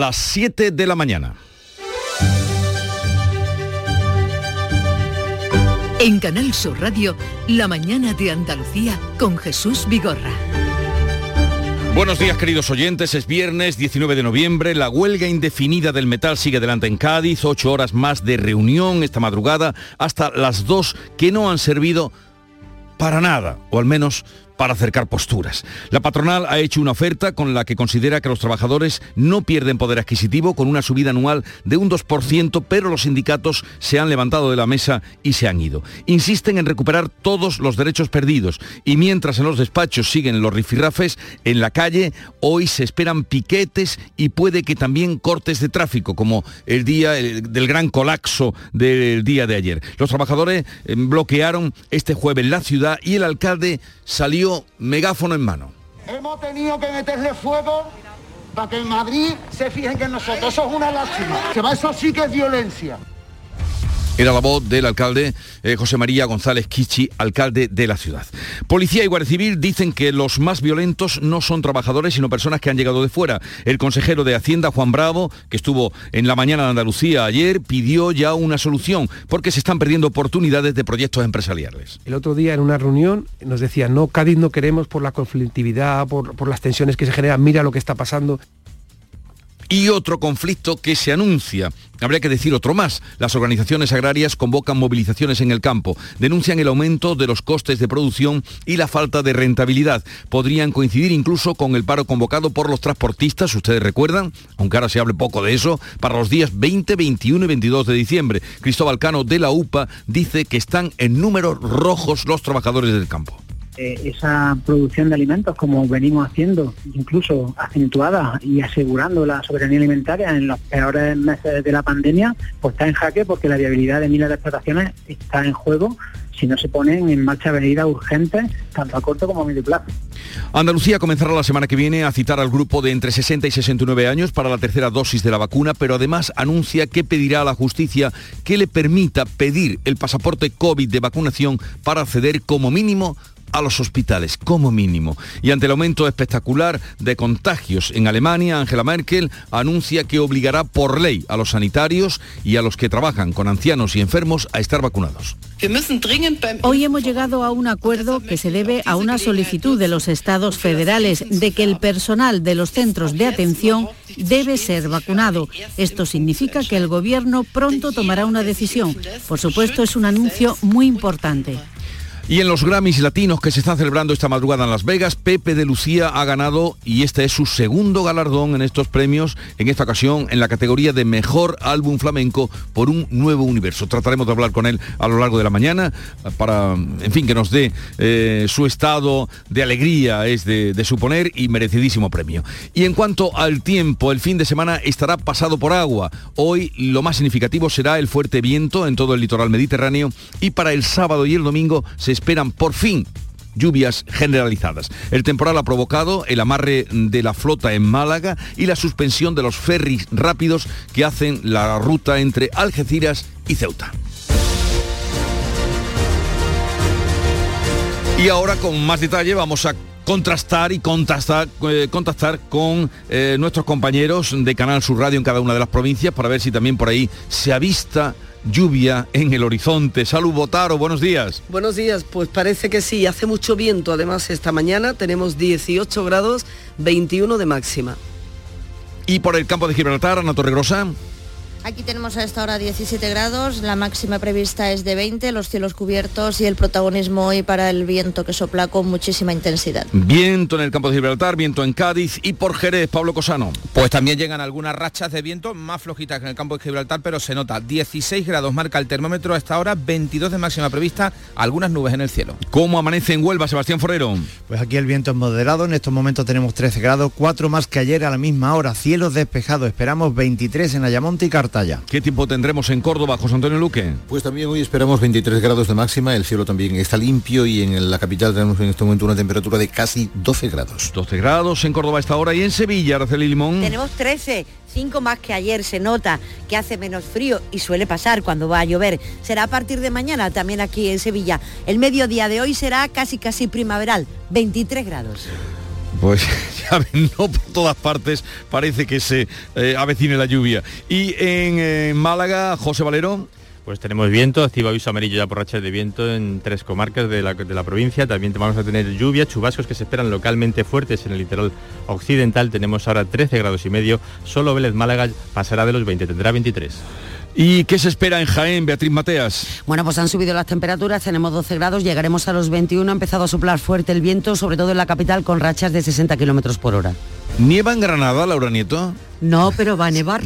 las 7 de la mañana. En Canal Sur Radio, La mañana de Andalucía con Jesús Vigorra. Buenos días queridos oyentes, es viernes 19 de noviembre, la huelga indefinida del metal sigue adelante en Cádiz, ocho horas más de reunión esta madrugada hasta las dos que no han servido para nada, o al menos para acercar posturas. La patronal ha hecho una oferta con la que considera que los trabajadores no pierden poder adquisitivo con una subida anual de un 2%, pero los sindicatos se han levantado de la mesa y se han ido. Insisten en recuperar todos los derechos perdidos y mientras en los despachos siguen los rifirrafes, en la calle hoy se esperan piquetes y puede que también cortes de tráfico, como el día del gran colapso del día de ayer. Los trabajadores eh, bloquearon este jueves la ciudad y el alcalde salió megáfono en mano. Hemos tenido que meterle fuego para que en Madrid se fijen que nosotros. Eso es una lástima. Eso sí que es violencia. Era la voz del alcalde eh, José María González Kichi, alcalde de la ciudad. Policía y Guardia Civil dicen que los más violentos no son trabajadores, sino personas que han llegado de fuera. El consejero de Hacienda, Juan Bravo, que estuvo en la mañana de Andalucía ayer, pidió ya una solución, porque se están perdiendo oportunidades de proyectos empresariales. El otro día en una reunión nos decía, no, Cádiz no queremos por la conflictividad, por, por las tensiones que se generan, mira lo que está pasando y otro conflicto que se anuncia. Habría que decir otro más. Las organizaciones agrarias convocan movilizaciones en el campo, denuncian el aumento de los costes de producción y la falta de rentabilidad. Podrían coincidir incluso con el paro convocado por los transportistas, ustedes recuerdan, aunque ahora se hable poco de eso, para los días 20, 21 y 22 de diciembre. Cristóbal Cano de la UPA dice que están en números rojos los trabajadores del campo. Eh, esa producción de alimentos como venimos haciendo, incluso acentuada y asegurando la soberanía alimentaria en los peores meses de la pandemia, pues está en jaque porque la viabilidad de miles de explotaciones está en juego si no se ponen en marcha medidas urgentes, tanto a corto como a medio plazo. Andalucía comenzará la semana que viene a citar al grupo de entre 60 y 69 años para la tercera dosis de la vacuna, pero además anuncia que pedirá a la justicia que le permita pedir el pasaporte COVID de vacunación para acceder como mínimo a los hospitales, como mínimo. Y ante el aumento espectacular de contagios en Alemania, Angela Merkel anuncia que obligará por ley a los sanitarios y a los que trabajan con ancianos y enfermos a estar vacunados. Hoy hemos llegado a un acuerdo que se debe a una solicitud de los estados federales de que el personal de los centros de atención debe ser vacunado. Esto significa que el gobierno pronto tomará una decisión. Por supuesto, es un anuncio muy importante. Y en los Grammys latinos que se están celebrando esta madrugada en Las Vegas, Pepe de Lucía ha ganado y este es su segundo galardón en estos premios, en esta ocasión en la categoría de Mejor Álbum Flamenco por un nuevo universo. Trataremos de hablar con él a lo largo de la mañana para, en fin, que nos dé eh, su estado de alegría, es de, de suponer, y merecidísimo premio. Y en cuanto al tiempo, el fin de semana estará pasado por agua. Hoy lo más significativo será el fuerte viento en todo el litoral mediterráneo y para el sábado y el domingo se esperan por fin lluvias generalizadas. El temporal ha provocado el amarre de la flota en Málaga y la suspensión de los ferries rápidos que hacen la ruta entre Algeciras y Ceuta. Y ahora con más detalle vamos a contrastar y eh, contactar con eh, nuestros compañeros de Canal Sur Radio en cada una de las provincias para ver si también por ahí se avista lluvia en el horizonte. Salud Botaro, buenos días. Buenos días, pues parece que sí, hace mucho viento. Además, esta mañana tenemos 18 grados, 21 de máxima. Y por el campo de Gibraltar, Ana Torregrosa. Aquí tenemos a esta hora 17 grados, la máxima prevista es de 20, los cielos cubiertos y el protagonismo hoy para el viento que sopla con muchísima intensidad. Viento en el campo de Gibraltar, viento en Cádiz y por Jerez, Pablo Cosano. Pues también llegan algunas rachas de viento más flojitas que en el campo de Gibraltar, pero se nota 16 grados marca el termómetro a esta hora, 22 de máxima prevista, algunas nubes en el cielo. ¿Cómo amanece en Huelva, Sebastián Forero? Pues aquí el viento es moderado, en estos momentos tenemos 13 grados, 4 más que ayer a la misma hora, cielos despejados, esperamos 23 en Ayamonte y Cartagena. ¿Qué tiempo tendremos en Córdoba, José Antonio Luque? Pues también hoy esperamos 23 grados de máxima, el cielo también está limpio y en la capital tenemos en este momento una temperatura de casi 12 grados. 12 grados en Córdoba a esta hora y en Sevilla, Araceli Limón. Tenemos 13, 5 más que ayer, se nota que hace menos frío y suele pasar cuando va a llover. Será a partir de mañana también aquí en Sevilla. El mediodía de hoy será casi casi primaveral, 23 grados. Pues ya ven, no por todas partes parece que se eh, avecine la lluvia. Y en eh, Málaga, José Valero. Pues tenemos viento, activo aviso amarillo ya por rachas de viento en tres comarcas de la, de la provincia. También vamos a tener lluvia, chubascos que se esperan localmente fuertes en el litoral occidental. Tenemos ahora 13 grados y medio. Solo Vélez Málaga pasará de los 20, tendrá 23. ¿Y qué se espera en Jaén, Beatriz Mateas? Bueno, pues han subido las temperaturas, tenemos 12 grados, llegaremos a los 21, ha empezado a soplar fuerte el viento, sobre todo en la capital, con rachas de 60 kilómetros por hora. ¿Nieva en Granada, Laura Nieto? No, pero va a nevar.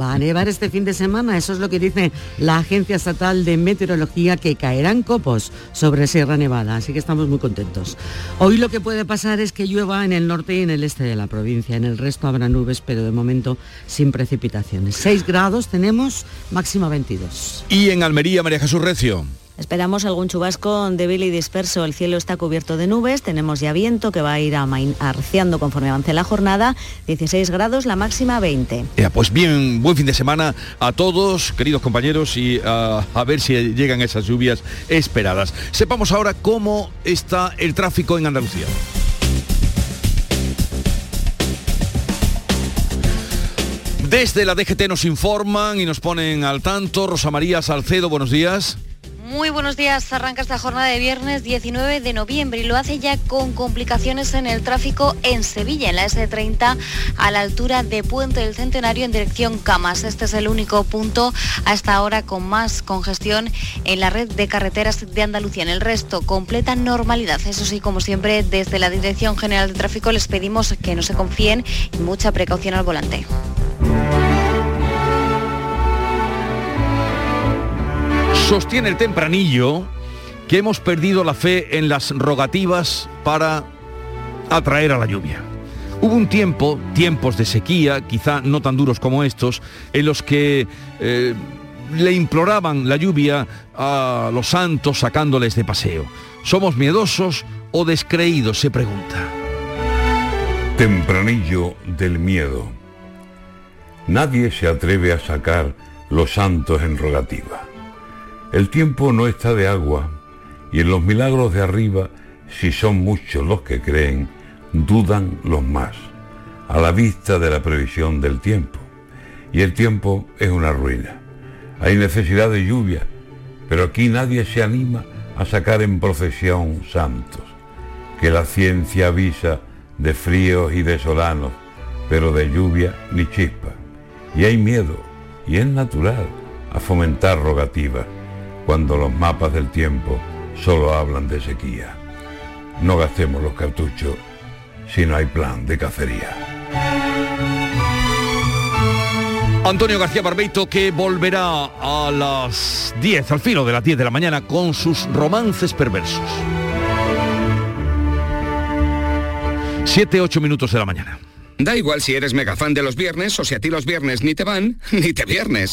Va a nevar este fin de semana, eso es lo que dice la Agencia Estatal de Meteorología, que caerán copos sobre Sierra Nevada, así que estamos muy contentos. Hoy lo que puede pasar es que llueva en el norte y en el este de la provincia, en el resto habrá nubes, pero de momento sin precipitaciones. 6 grados tenemos, máxima 22. Y en Almería, María Jesús Recio. Esperamos algún chubasco débil y disperso. El cielo está cubierto de nubes, tenemos ya viento que va a ir arciando conforme avance la jornada. 16 grados, la máxima 20. Ya, pues bien, buen fin de semana a todos, queridos compañeros, y a ver si llegan esas lluvias esperadas. Sepamos ahora cómo está el tráfico en Andalucía. Desde la DGT nos informan y nos ponen al tanto. Rosa María Salcedo, buenos días. Muy buenos días. Arranca esta jornada de viernes 19 de noviembre y lo hace ya con complicaciones en el tráfico en Sevilla, en la S30, a la altura de Puente del Centenario en dirección Camas. Este es el único punto hasta ahora con más congestión en la red de carreteras de Andalucía. En el resto, completa normalidad. Eso sí, como siempre, desde la Dirección General de Tráfico les pedimos que no se confíen y mucha precaución al volante. Sostiene el tempranillo que hemos perdido la fe en las rogativas para atraer a la lluvia. Hubo un tiempo, tiempos de sequía, quizá no tan duros como estos, en los que eh, le imploraban la lluvia a los santos sacándoles de paseo. ¿Somos miedosos o descreídos? se pregunta. Tempranillo del miedo. Nadie se atreve a sacar los santos en rogativa. El tiempo no está de agua, y en los milagros de arriba, si son muchos los que creen, dudan los más, a la vista de la previsión del tiempo. Y el tiempo es una ruina. Hay necesidad de lluvia, pero aquí nadie se anima a sacar en procesión santos, que la ciencia avisa de fríos y de solanos, pero de lluvia ni chispa. Y hay miedo, y es natural, a fomentar rogativas cuando los mapas del tiempo solo hablan de sequía. No gastemos los cartuchos si no hay plan de cacería. Antonio García Barbeito que volverá a las 10, al filo de las 10 de la mañana, con sus romances perversos. 7, 8 minutos de la mañana. Da igual si eres mega fan de los viernes o si a ti los viernes ni te van, ni te viernes.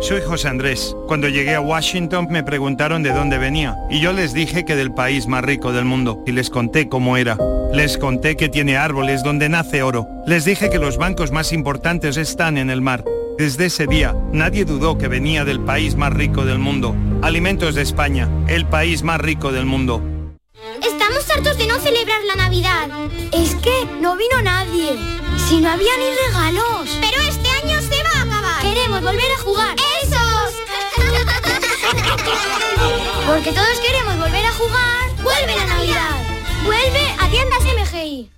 Soy José Andrés. Cuando llegué a Washington me preguntaron de dónde venía y yo les dije que del país más rico del mundo y les conté cómo era. Les conté que tiene árboles donde nace oro. Les dije que los bancos más importantes están en el mar. Desde ese día, nadie dudó que venía del país más rico del mundo. Alimentos de España, el país más rico del mundo. Estamos hartos de no celebrar la Navidad. Es que no vino nadie. Si no había ni regalos. Pero este Queremos volver a jugar. ¡Esos! Porque todos queremos volver a jugar. ¡Vuelve la Navidad! ¡Vuelve a tiendas MGI!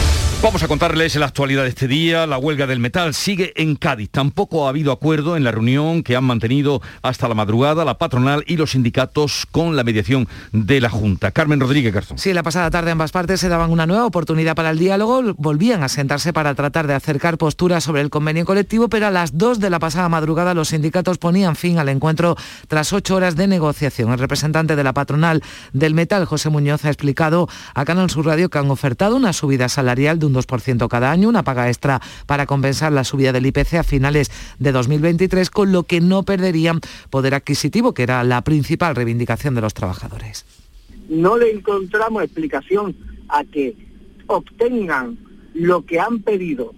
Vamos a contarles la actualidad de este día. La huelga del metal sigue en Cádiz. Tampoco ha habido acuerdo en la reunión que han mantenido hasta la madrugada la patronal y los sindicatos con la mediación de la Junta. Carmen Rodríguez Garzón. Sí, la pasada tarde ambas partes se daban una nueva oportunidad para el diálogo. Volvían a sentarse para tratar de acercar posturas sobre el convenio colectivo, pero a las dos de la pasada madrugada los sindicatos ponían fin al encuentro tras ocho horas de negociación. El representante de la patronal del metal, José Muñoz, ha explicado a Canal Sur Radio que han ofertado una subida salarial de un 2% cada año, una paga extra para compensar la subida del IPC a finales de 2023, con lo que no perderían poder adquisitivo, que era la principal reivindicación de los trabajadores. No le encontramos explicación a que obtengan lo que han pedido,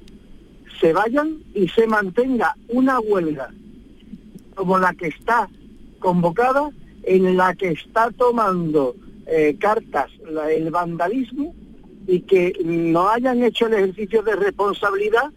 se vayan y se mantenga una huelga como la que está convocada, en la que está tomando eh, cartas el vandalismo y que no hayan hecho el ejercicio de responsabilidad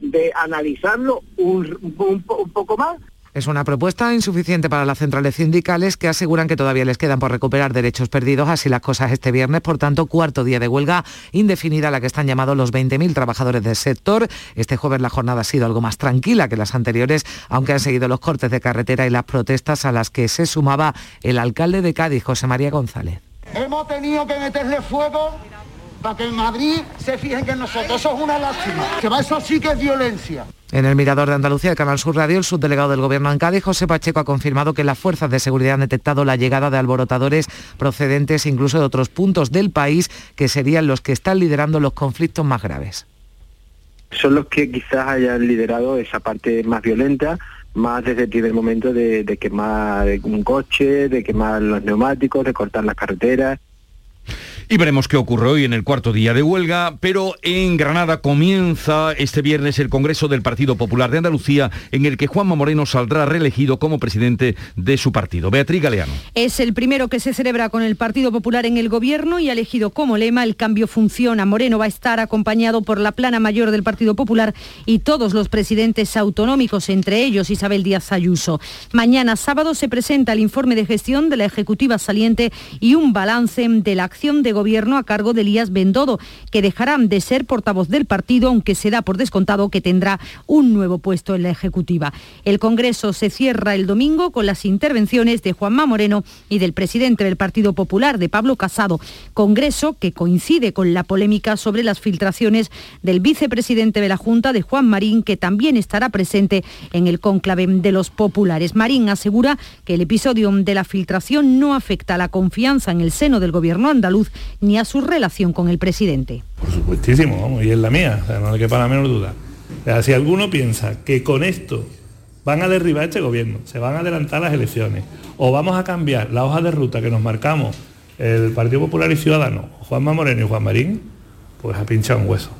de analizarlo un, un, poco más es una propuesta insuficiente para las centrales sindicales que aseguran que todavía les quedan por recuperar derechos perdidos, así las cosas este viernes, por tanto, cuarto día de huelga indefinida a la que están llamados los 20.000 trabajadores del sector. Este jueves la jornada ha sido algo más tranquila que las anteriores, aunque han seguido los cortes de carretera y las protestas a las que se sumaba el alcalde de Cádiz, José María González. Hemos tenido que meterle fuego para que en Madrid se fijen que nosotros. Eso es una lástima. Que va, eso sí que es violencia. En el Mirador de Andalucía, el Canal Sur Radio, el subdelegado del Gobierno en Cádiz, José Pacheco, ha confirmado que las fuerzas de seguridad han detectado la llegada de alborotadores procedentes incluso de otros puntos del país que serían los que están liderando los conflictos más graves. Son los que quizás hayan liderado esa parte más violenta, más desde el primer momento de, de quemar un coche, de quemar los neumáticos, de cortar las carreteras. Y veremos qué ocurre hoy en el cuarto día de huelga, pero en Granada comienza este viernes el Congreso del Partido Popular de Andalucía, en el que Juanma Moreno saldrá reelegido como presidente de su partido. Beatriz Galeano. Es el primero que se celebra con el Partido Popular en el gobierno y ha elegido como lema el cambio funciona. Moreno va a estar acompañado por la plana mayor del Partido Popular y todos los presidentes autonómicos, entre ellos Isabel Díaz Ayuso. Mañana sábado se presenta el informe de gestión de la Ejecutiva saliente y un balance de la acción de gobierno a cargo de Elías Bendodo, que dejarán de ser portavoz del partido, aunque se da por descontado que tendrá un nuevo puesto en la Ejecutiva. El Congreso se cierra el domingo con las intervenciones de Juanma Moreno y del presidente del Partido Popular, de Pablo Casado. Congreso que coincide con la polémica sobre las filtraciones del vicepresidente de la Junta, de Juan Marín, que también estará presente en el cónclave de los populares. Marín asegura que el episodio de la filtración no afecta la confianza en el seno del gobierno andaluz ni a su relación con el presidente. Por supuestísimo, vamos, y es la mía, no le quepa la menor duda. si alguno piensa que con esto van a derribar este gobierno, se van a adelantar las elecciones, o vamos a cambiar la hoja de ruta que nos marcamos el Partido Popular y Ciudadanos, Juanma Moreno y Juan Marín, pues ha pinchado un hueso.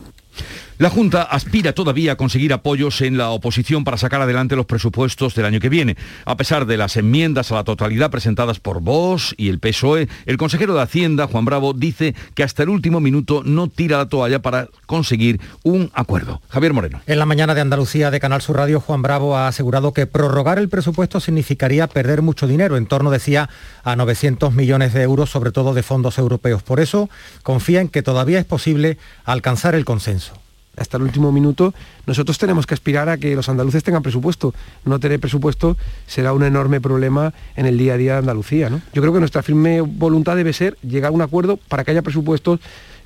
La Junta aspira todavía a conseguir apoyos en la oposición para sacar adelante los presupuestos del año que viene. A pesar de las enmiendas a la totalidad presentadas por Vox y el PSOE, el consejero de Hacienda, Juan Bravo, dice que hasta el último minuto no tira la toalla para conseguir un acuerdo. Javier Moreno. En la mañana de Andalucía de Canal Sur Radio, Juan Bravo ha asegurado que prorrogar el presupuesto significaría perder mucho dinero, en torno, decía, a 900 millones de euros, sobre todo de fondos europeos. Por eso confía en que todavía es posible alcanzar el consenso hasta el último minuto, nosotros tenemos que aspirar a que los andaluces tengan presupuesto. No tener presupuesto será un enorme problema en el día a día de Andalucía. Yo creo que nuestra firme voluntad debe ser llegar a un acuerdo para que haya presupuestos,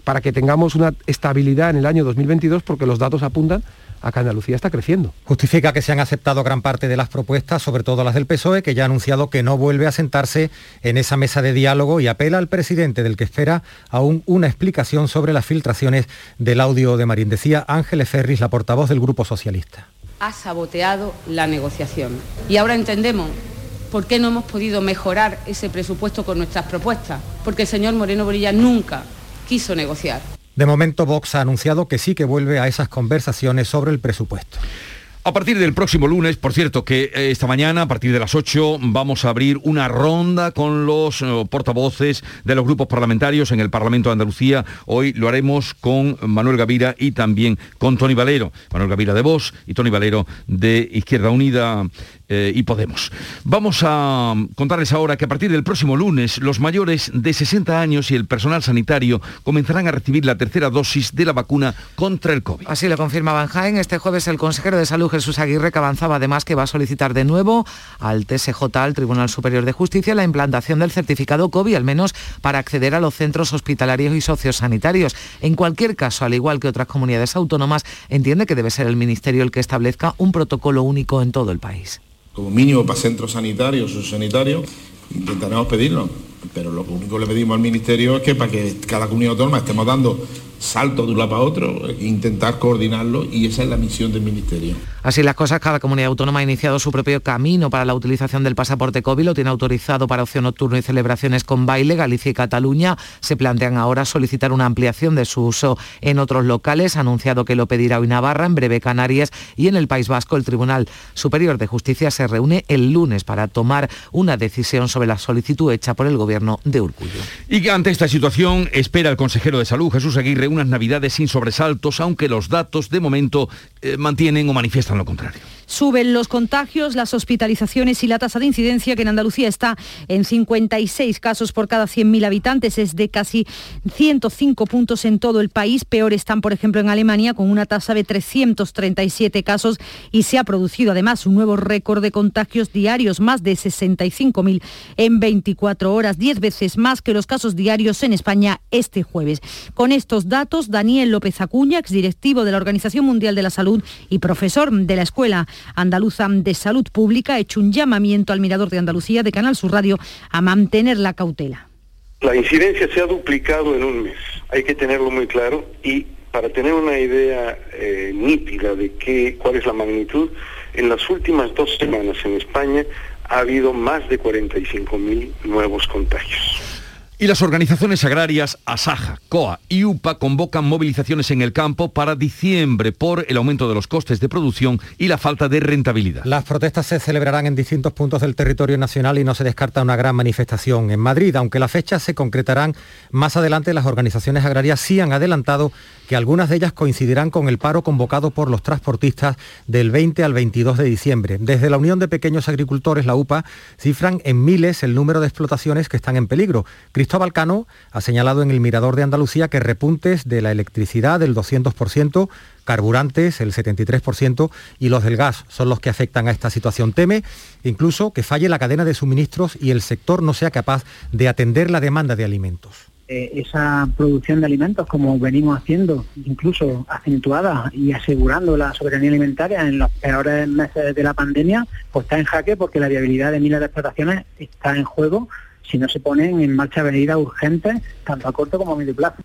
para que tengamos una estabilidad en el año 2022, porque los datos apuntan acá Andalucía está creciendo. Justifica que se han aceptado gran parte de las propuestas, sobre todo las del PSOE, que ya ha anunciado que no vuelve a sentarse en esa mesa de diálogo y apela al presidente del que espera aún una explicación sobre las filtraciones del audio de Marín. Decía Ángeles Ferris, la portavoz del Grupo Socialista. Ha saboteado la negociación. Y ahora entendemos por qué no hemos podido mejorar ese presupuesto con nuestras propuestas. Porque el señor Moreno Borilla nunca quiso negociar. De momento, Vox ha anunciado que sí que vuelve a esas conversaciones sobre el presupuesto. A partir del próximo lunes, por cierto, que eh, esta mañana, a partir de las 8, vamos a abrir una ronda con los eh, portavoces de los grupos parlamentarios en el Parlamento de Andalucía. Hoy lo haremos con Manuel Gavira y también con Tony Valero. Manuel Gavira de Vox y Tony Valero de Izquierda Unida eh, y Podemos. Vamos a contarles ahora que a partir del próximo lunes los mayores de 60 años y el personal sanitario comenzarán a recibir la tercera dosis de la vacuna contra el COVID. Así lo confirmaba en Jaén este jueves el consejero de Salud Jesús Aguirre que avanzaba además que va a solicitar de nuevo al TSJ, al Tribunal Superior de Justicia, la implantación del certificado COVID, al menos para acceder a los centros hospitalarios y sociosanitarios. En cualquier caso, al igual que otras comunidades autónomas, entiende que debe ser el Ministerio el que establezca un protocolo único en todo el país como mínimo para centros sanitarios o sanitarios, intentaremos pedirlo. Pero lo único que le pedimos al Ministerio es que para que cada comunidad autónoma estemos dando salto de un lado para otro, intentar coordinarlo y esa es la misión del Ministerio. Así las cosas, cada comunidad autónoma ha iniciado su propio camino para la utilización del pasaporte COVID, lo tiene autorizado para ocio nocturno y celebraciones con baile. Galicia y Cataluña se plantean ahora solicitar una ampliación de su uso en otros locales, ha anunciado que lo pedirá hoy Navarra, en breve Canarias y en el País Vasco el Tribunal Superior de Justicia se reúne el lunes para tomar una decisión sobre la solicitud hecha por el gobierno de Urcullo. Y ante esta situación espera el consejero de Salud, Jesús Aguirre, unas navidades sin sobresaltos, aunque los datos de momento eh, mantienen o manifiestan lo contrario. Suben los contagios, las hospitalizaciones y la tasa de incidencia que en Andalucía está en 56 casos por cada 100.000 habitantes, es de casi 105 puntos en todo el país. Peor están, por ejemplo, en Alemania con una tasa de 337 casos y se ha producido además un nuevo récord de contagios diarios, más de 65.000 en 24 horas, 10 veces más que los casos diarios en España este jueves. Con estos datos, Daniel López Acuña, exdirectivo de la Organización Mundial de la Salud y profesor de la Escuela Andaluza de Salud Pública ha hecho un llamamiento al Mirador de Andalucía de Canal Sur Radio a mantener la cautela. La incidencia se ha duplicado en un mes, hay que tenerlo muy claro y para tener una idea eh, nítida de qué, cuál es la magnitud, en las últimas dos semanas en España ha habido más de 45.000 nuevos contagios. Y las organizaciones agrarias Asaja, COA y UPA convocan movilizaciones en el campo para diciembre por el aumento de los costes de producción y la falta de rentabilidad. Las protestas se celebrarán en distintos puntos del territorio nacional y no se descarta una gran manifestación en Madrid, aunque las fechas se concretarán más adelante. Las organizaciones agrarias sí han adelantado que algunas de ellas coincidirán con el paro convocado por los transportistas del 20 al 22 de diciembre. Desde la Unión de Pequeños Agricultores, la UPA, cifran en miles el número de explotaciones que están en peligro. Cristóbal ha señalado en el Mirador de Andalucía que repuntes de la electricidad del 200%, carburantes el 73% y los del gas son los que afectan a esta situación. Teme incluso que falle la cadena de suministros y el sector no sea capaz de atender la demanda de alimentos. Eh, esa producción de alimentos como venimos haciendo, incluso acentuada y asegurando la soberanía alimentaria en los peores meses de la pandemia, pues está en jaque porque la viabilidad de miles de explotaciones está en juego si no se ponen en marcha medidas urgentes, tanto a corto como a medio plazo.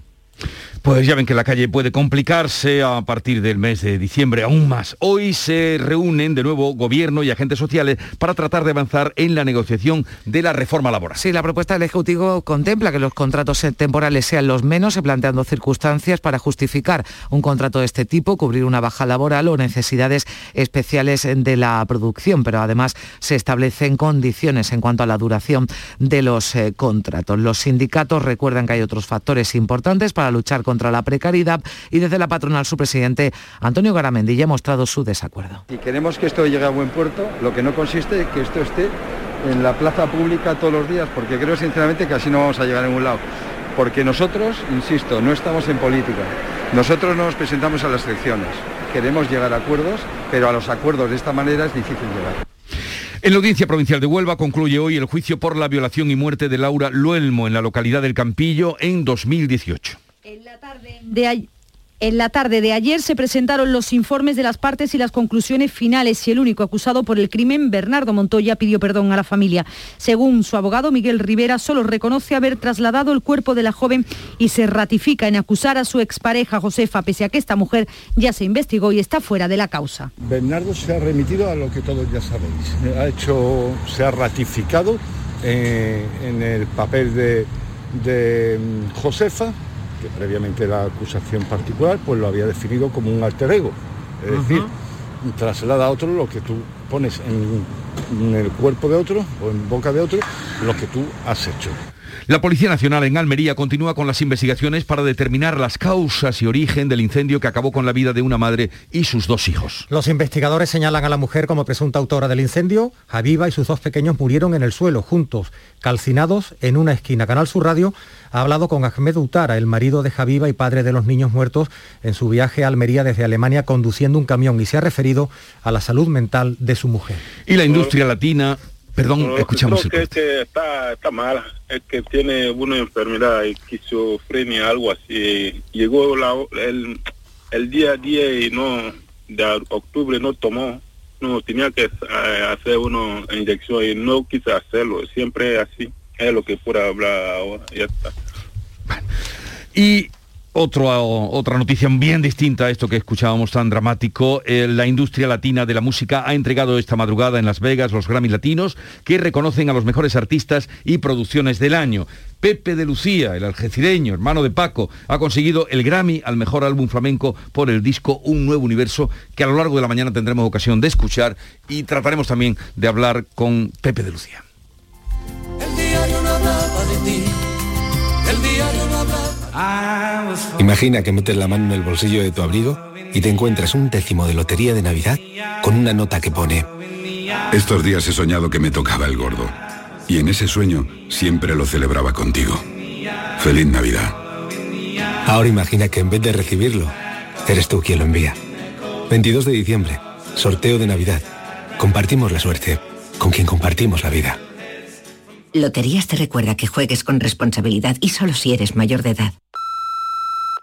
Pues ya ven que la calle puede complicarse a partir del mes de diciembre aún más. Hoy se reúnen de nuevo gobierno y agentes sociales para tratar de avanzar en la negociación de la reforma laboral. Sí, la propuesta del Ejecutivo contempla que los contratos temporales sean los menos, planteando circunstancias para justificar un contrato de este tipo, cubrir una baja laboral o necesidades especiales de la producción, pero además se establecen condiciones en cuanto a la duración de los eh, contratos. Los sindicatos recuerdan que hay otros factores importantes para luchar contra la precariedad y desde la patronal su presidente Antonio Garamendi ya ha mostrado su desacuerdo. Y queremos que esto llegue a buen puerto, lo que no consiste en que esto esté en la plaza pública todos los días, porque creo sinceramente que así no vamos a llegar a ningún lado. Porque nosotros, insisto, no estamos en política. Nosotros no nos presentamos a las elecciones. Queremos llegar a acuerdos, pero a los acuerdos de esta manera es difícil llegar. En la Audiencia Provincial de Huelva concluye hoy el juicio por la violación y muerte de Laura Luelmo en la localidad del Campillo en 2018. En la tarde de En la tarde de ayer se presentaron los informes de las partes y las conclusiones finales y el único acusado por el crimen, Bernardo Montoya, pidió perdón a la familia. Según su abogado, Miguel Rivera, solo reconoce haber trasladado el cuerpo de la joven y se ratifica en acusar a su expareja Josefa, pese a que esta mujer ya se investigó y está fuera de la causa. Bernardo se ha remitido a lo que todos ya sabéis. Ha hecho, se ha ratificado eh, en el papel de, de mm, Josefa que previamente la acusación particular pues lo había definido como un alter ego. Es decir, traslada a otro lo que tú pones en, en el cuerpo de otro o en boca de otro, lo que tú has hecho. La Policía Nacional en Almería continúa con las investigaciones para determinar las causas y origen del incendio que acabó con la vida de una madre y sus dos hijos. Los investigadores señalan a la mujer como presunta autora del incendio. Javiva y sus dos pequeños murieron en el suelo, juntos, calcinados en una esquina. Canal Sur Radio ha hablado con Ahmed Utara, el marido de Javiva y padre de los niños muertos, en su viaje a Almería desde Alemania conduciendo un camión y se ha referido a la salud mental de su mujer. Y la industria latina Perdón, escuchamos creo el que, que está, está mal, es que tiene una enfermedad, esquizofrenia, algo así. Llegó la, el, el día 10 y no, de octubre no tomó, no, tenía que eh, hacer una inyección y no quise hacerlo, siempre así, es lo que puedo hablar ahora, ya está. Y otra noticia bien distinta a esto que escuchábamos tan dramático. Eh, la industria latina de la música ha entregado esta madrugada en Las Vegas los Grammy Latinos que reconocen a los mejores artistas y producciones del año. Pepe de Lucía, el algecireño, hermano de Paco, ha conseguido el Grammy al mejor álbum flamenco por el disco Un Nuevo Universo, que a lo largo de la mañana tendremos ocasión de escuchar y trataremos también de hablar con Pepe de Lucía. Imagina que metes la mano en el bolsillo de tu abrigo y te encuentras un décimo de lotería de Navidad con una nota que pone Estos días he soñado que me tocaba el gordo. Y en ese sueño siempre lo celebraba contigo. Feliz Navidad. Ahora imagina que en vez de recibirlo, eres tú quien lo envía. 22 de diciembre, sorteo de Navidad. Compartimos la suerte con quien compartimos la vida. Loterías te recuerda que juegues con responsabilidad y solo si eres mayor de edad.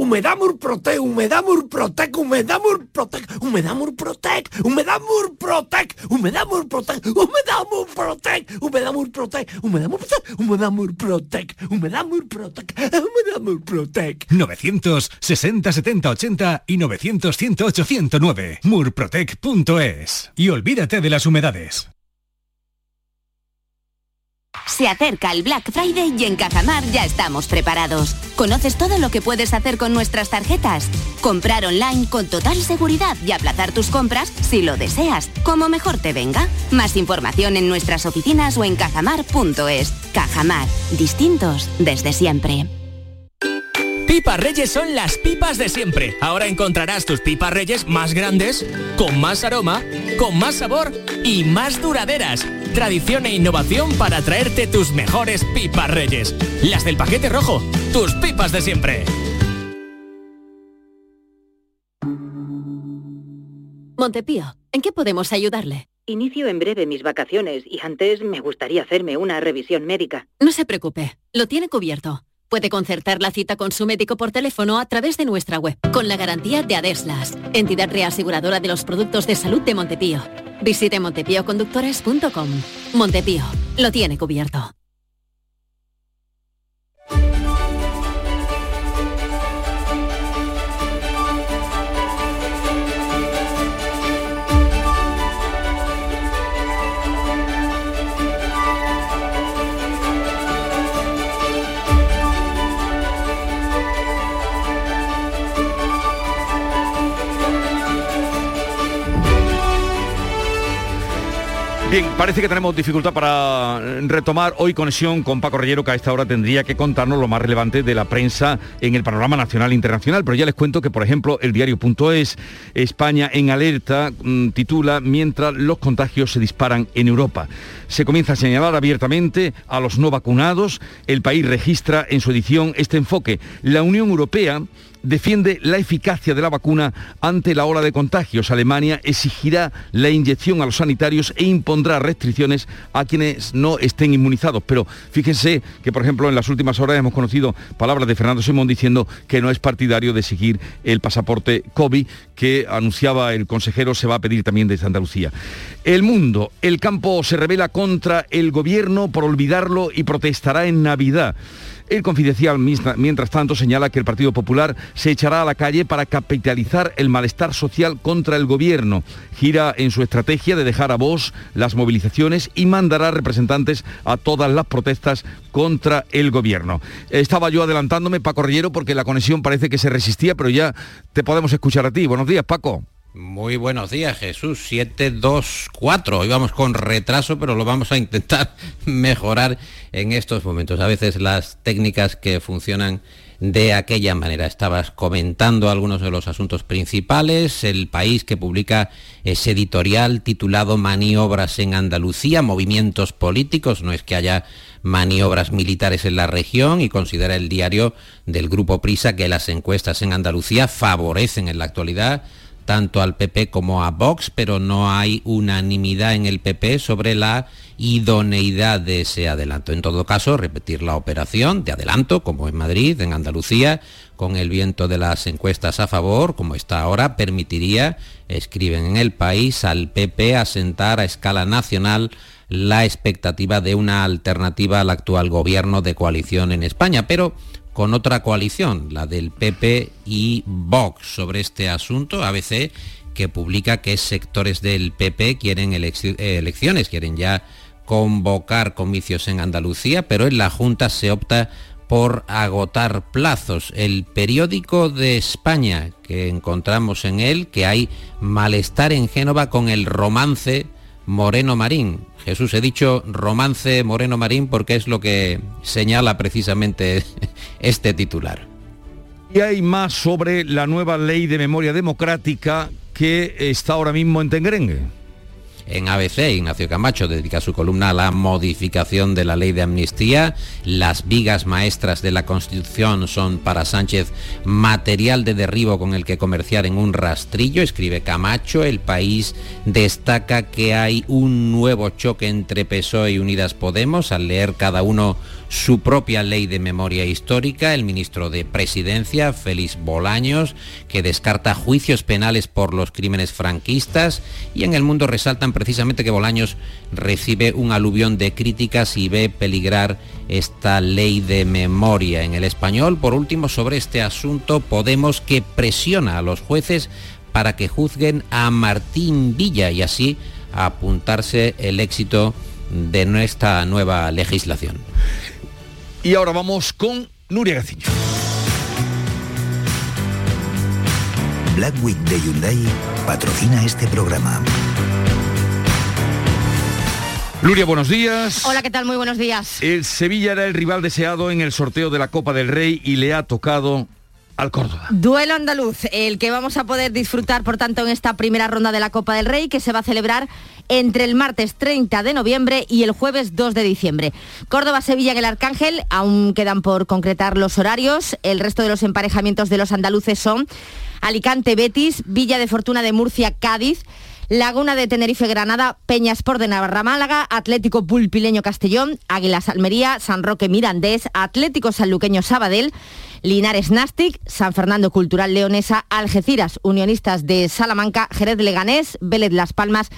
Humedad Murprotec, Humedad Murprotec, Humedad Murprotec, Humedad Murprotec, Humedad Murprotec, Humedad Murprotec, Humedad Murprotec, Humedad Murprotec, Humedad Murprotec, Humedad Murprotec, Humedad Murprotec, Humedad Murprotec. 960 70 80 y 900 108 109. Murprotec.es. Y olvídate de las humedades. Se acerca el Black Friday y en Cajamar ya estamos preparados. ¿Conoces todo lo que puedes hacer con nuestras tarjetas? Comprar online con total seguridad y aplazar tus compras si lo deseas, como mejor te venga. Más información en nuestras oficinas o en cajamar.es. Cajamar, distintos desde siempre. Pipas Reyes son las pipas de siempre. Ahora encontrarás tus pipas Reyes más grandes, con más aroma, con más sabor y más duraderas. Tradición e innovación para traerte tus mejores pipas Reyes. Las del paquete rojo, tus pipas de siempre. Montepío, ¿en qué podemos ayudarle? Inicio en breve mis vacaciones y antes me gustaría hacerme una revisión médica. No se preocupe, lo tiene cubierto. Puede concertar la cita con su médico por teléfono a través de nuestra web, con la garantía de Adeslas, entidad reaseguradora de los productos de salud de Montepío. Visite montepíoconductores.com. Montepío, lo tiene cubierto. Bien, parece que tenemos dificultad para retomar hoy conexión con Paco Rellero, que a esta hora tendría que contarnos lo más relevante de la prensa en el panorama nacional e internacional. Pero ya les cuento que, por ejemplo, el diario.es, España en alerta, mm, titula Mientras los contagios se disparan en Europa. Se comienza a señalar abiertamente a los no vacunados. El país registra en su edición este enfoque. La Unión Europea defiende la eficacia de la vacuna ante la ola de contagios. Alemania exigirá la inyección a los sanitarios e impondrá restricciones a quienes no estén inmunizados. Pero fíjense que, por ejemplo, en las últimas horas hemos conocido palabras de Fernando Simón diciendo que no es partidario de seguir el pasaporte COVID que anunciaba el consejero se va a pedir también desde Andalucía. El mundo, el campo se revela contra el gobierno por olvidarlo y protestará en Navidad. El Confidencial, mientras tanto, señala que el Partido Popular se echará a la calle para capitalizar el malestar social contra el gobierno. Gira en su estrategia de dejar a vos las movilizaciones y mandará representantes a todas las protestas contra el gobierno. Estaba yo adelantándome, Paco Rillero, porque la conexión parece que se resistía, pero ya te podemos escuchar a ti. Buenos días, Paco. Muy buenos días, Jesús. 724. Hoy vamos con retraso, pero lo vamos a intentar mejorar en estos momentos. A veces las técnicas que funcionan de aquella manera. Estabas comentando algunos de los asuntos principales, el país que publica ese editorial titulado Maniobras en Andalucía, movimientos políticos, no es que haya maniobras militares en la región y considera el diario del Grupo Prisa que las encuestas en Andalucía favorecen en la actualidad tanto al PP como a Vox, pero no hay unanimidad en el PP sobre la idoneidad de ese adelanto. En todo caso, repetir la operación de adelanto, como en Madrid, en Andalucía, con el viento de las encuestas a favor, como está ahora, permitiría, escriben en el país, al PP asentar a escala nacional la expectativa de una alternativa al actual gobierno de coalición en España. Pero con otra coalición, la del PP y Vox, sobre este asunto, ABC, que publica que sectores del PP quieren elecciones, quieren ya convocar comicios en Andalucía, pero en la Junta se opta por agotar plazos. El periódico de España, que encontramos en él, que hay malestar en Génova con el romance Moreno Marín. Jesús, he dicho romance Moreno Marín porque es lo que señala precisamente este titular. Y hay más sobre la nueva ley de memoria democrática que está ahora mismo en Tengrengue. En ABC, Ignacio Camacho dedica su columna a la modificación de la ley de amnistía. Las vigas maestras de la Constitución son para Sánchez material de derribo con el que comerciar en un rastrillo, escribe Camacho. El país destaca que hay un nuevo choque entre PSOE y Unidas Podemos al leer cada uno su propia ley de memoria histórica, el ministro de Presidencia, Félix Bolaños, que descarta juicios penales por los crímenes franquistas y en el mundo resaltan precisamente que Bolaños recibe un aluvión de críticas y ve peligrar esta ley de memoria en el español. Por último, sobre este asunto, Podemos que presiona a los jueces para que juzguen a Martín Villa y así apuntarse el éxito de nuestra nueva legislación. Y ahora vamos con Nuria Gaciño. Black Week de Hyundai patrocina este programa. Nuria, buenos días. Hola, ¿qué tal? Muy buenos días. El Sevilla era el rival deseado en el sorteo de la Copa del Rey y le ha tocado Duelo andaluz, el que vamos a poder disfrutar, por tanto, en esta primera ronda de la Copa del Rey, que se va a celebrar entre el martes 30 de noviembre y el jueves 2 de diciembre. Córdoba-Sevilla en el Arcángel, aún quedan por concretar los horarios. El resto de los emparejamientos de los andaluces son Alicante-Betis, Villa de Fortuna de Murcia-Cádiz, Laguna de Tenerife Granada, Peñas de Navarra Málaga, Atlético Pulpileño Castellón, Águilas Almería, San Roque Mirandés, Atlético Sanluqueño Sabadell, Linares Nastic, San Fernando Cultural Leonesa, Algeciras Unionistas de Salamanca, Jerez Leganés, Vélez Las Palmas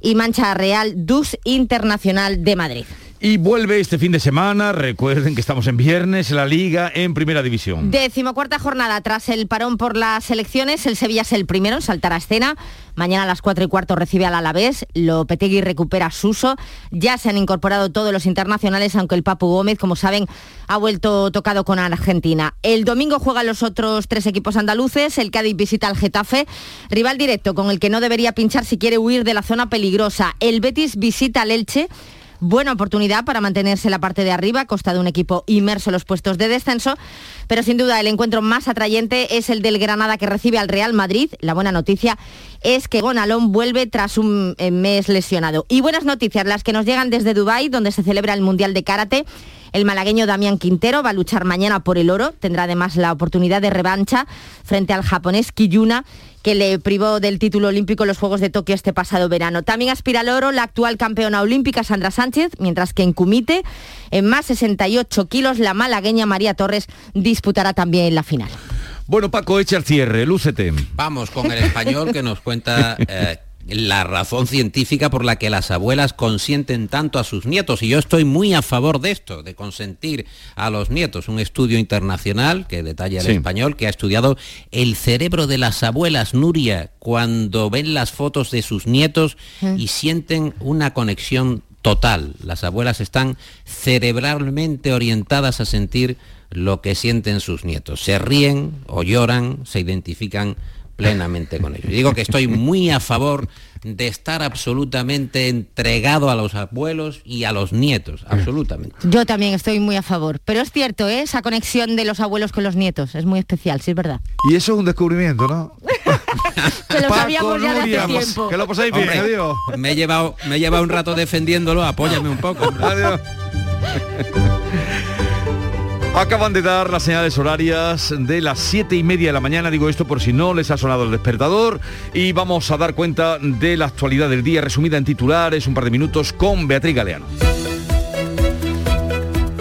y Mancha Real Dus Internacional de Madrid. Y vuelve este fin de semana, recuerden que estamos en viernes, la Liga en Primera División. Decimocuarta jornada tras el parón por las elecciones, el Sevilla es el primero en saltar a escena. Mañana a las 4 y cuarto recibe al Alavés, Lopetegui recupera Suso. Ya se han incorporado todos los internacionales, aunque el Papu Gómez, como saben, ha vuelto tocado con Argentina. El domingo juegan los otros tres equipos andaluces, el Cádiz visita al Getafe, rival directo con el que no debería pinchar si quiere huir de la zona peligrosa. El Betis visita al Elche buena oportunidad para mantenerse en la parte de arriba, a costa de un equipo inmerso en los puestos de descenso, pero sin duda el encuentro más atrayente es el del Granada que recibe al Real Madrid. La buena noticia es que Gonalón vuelve tras un eh, mes lesionado. Y buenas noticias, las que nos llegan desde Dubái, donde se celebra el Mundial de Karate. El malagueño Damián Quintero va a luchar mañana por el oro, tendrá además la oportunidad de revancha frente al japonés Kiyuna que le privó del título olímpico en los Juegos de Tokio este pasado verano. También aspira al oro la actual campeona olímpica Sandra Sánchez, mientras que en Cumite, en más 68 kilos, la malagueña María Torres disputará también la final. Bueno, Paco, echa el cierre, lúcete. Vamos con el español que nos cuenta... Eh, la razón científica por la que las abuelas consienten tanto a sus nietos. Y yo estoy muy a favor de esto, de consentir a los nietos. Un estudio internacional que detalla el Sí. español, que ha estudiado el cerebro de las abuelas, Nuria, cuando ven las fotos de sus nietos y sienten una conexión total. Las abuelas están cerebralmente orientadas a sentir lo que sienten sus nietos. Se ríen o lloran, se identifican plenamente con ellos. Digo que estoy muy a favor de estar absolutamente entregado a los abuelos y a los nietos, absolutamente. Yo también estoy muy a favor. Pero es cierto, ¿eh? esa conexión de los abuelos con los nietos es muy especial, sí es verdad. Y eso es un descubrimiento, ¿no? Que lo sabíamos ya de hace pues, tiempo. que lo pasáis bien, Hombre, adiós. Me he llevado, me he llevado un rato defendiéndolo, apóyame un poco. hombre. Adiós. Acaban de dar las señales horarias de las siete y media de la mañana, digo esto por si no les ha sonado el despertador, y vamos a dar cuenta de la actualidad del día resumida en titulares, un par de minutos, con Beatriz Galeano.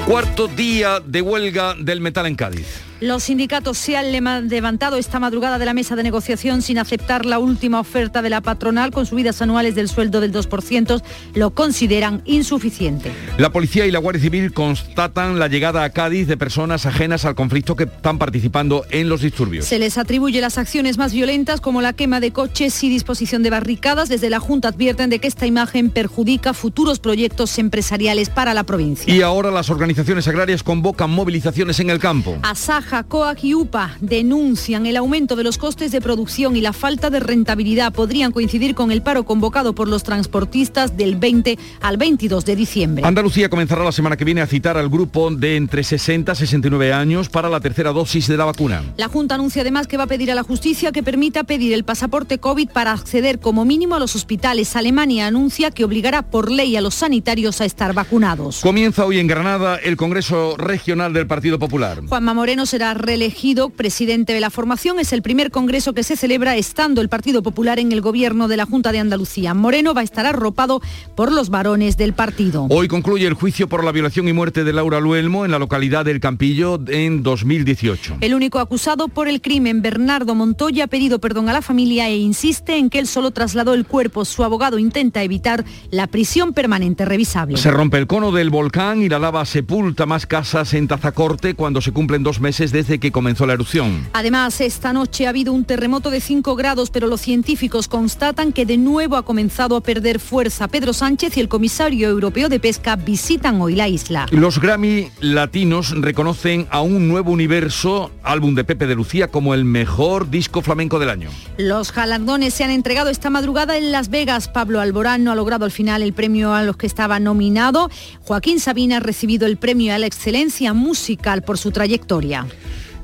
Cuarto día de huelga del metal en Cádiz. Los sindicatos se han levantado esta madrugada de la mesa de negociación sin aceptar la última oferta de la patronal con subidas anuales del sueldo del 2%. Lo consideran insuficiente. La policía y la Guardia Civil constatan la llegada a Cádiz de personas ajenas al conflicto que están participando en los disturbios. Se les atribuye las acciones más violentas como la quema de coches y disposición de barricadas. Desde la Junta advierten de que esta imagen perjudica futuros proyectos empresariales para la provincia. Y ahora las organizaciones agrarias convocan movilizaciones en el campo. Asaja, COAC y UPA denuncian el aumento de los costes de producción y la falta de rentabilidad. Podrían coincidir con el paro convocado por los transportistas del 20 al 22 de diciembre. Andalucía comenzará la semana que viene a citar al grupo de entre 60 y 69 años para la tercera dosis de la vacuna. La Junta anuncia además que va a pedir a la justicia que permita pedir el pasaporte COVID para acceder como mínimo a los hospitales. Alemania anuncia que obligará por ley a los sanitarios a estar vacunados. Comienza hoy en Granada el Congreso Regional del Partido Popular. Juanma Moreno será reelegido presidente de la formación. Es el primer congreso que se celebra estando el Partido Popular en el gobierno de la Junta de Andalucía. Moreno va a estar arropado por los varones del partido. Hoy concluye el juicio por la violación y muerte de Laura Luelmo en la localidad del Campillo en 2018. El único acusado por el crimen, Bernardo Montoya, ha pedido perdón a la familia e insiste en que él solo trasladó el cuerpo. Su abogado intenta evitar la prisión permanente revisable. Se rompe el cono del volcán y la lava sepulta más casas en Tazacorte cuando se cumplen dos meses desde que comenzó la erupción. Además, esta noche ha habido un terremoto de 5 grados, pero los científicos constatan que de nuevo ha comenzado a perder fuerza. Pedro Sánchez y el comisario europeo de pesca visitan hoy la isla. Los Grammy latinos reconocen a un nuevo universo, álbum de Pepe de Lucía, como el mejor disco flamenco del año. Los galardones se han entregado esta madrugada en Las Vegas. Pablo Alborán no ha logrado al final el premio a los que estaba nominado. Joaquín Sabina ha recibido el premio a la excelencia musical por su trayectoria.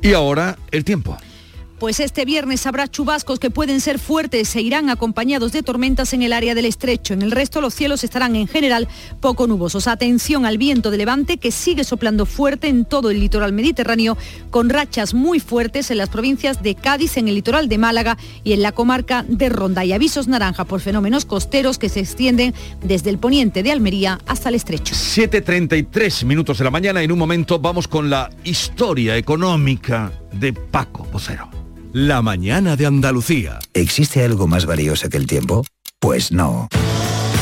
Y ahora el tiempo. Pues este viernes habrá chubascos que pueden ser fuertes e irán acompañados de tormentas en el área del estrecho. En el resto los cielos estarán en general poco nubosos. Atención al viento de levante que sigue soplando fuerte en todo el litoral mediterráneo con rachas muy fuertes en las provincias de Cádiz, en el litoral de Málaga y en la comarca de Ronda. Y avisos naranja por fenómenos costeros que se extienden desde el poniente de Almería hasta el estrecho. 7.33 minutos de la mañana. En un momento vamos con la historia económica de Paco Vocero. La mañana de Andalucía. ¿Existe algo más valioso que el tiempo? Pues no.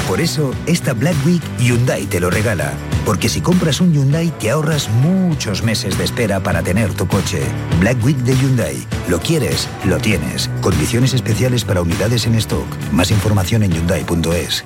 Por eso, esta Black Week Hyundai te lo regala. Porque si compras un Hyundai te ahorras muchos meses de espera para tener tu coche. Black Week de Hyundai. Lo quieres, lo tienes. Condiciones especiales para unidades en stock. Más información en hyundai.es.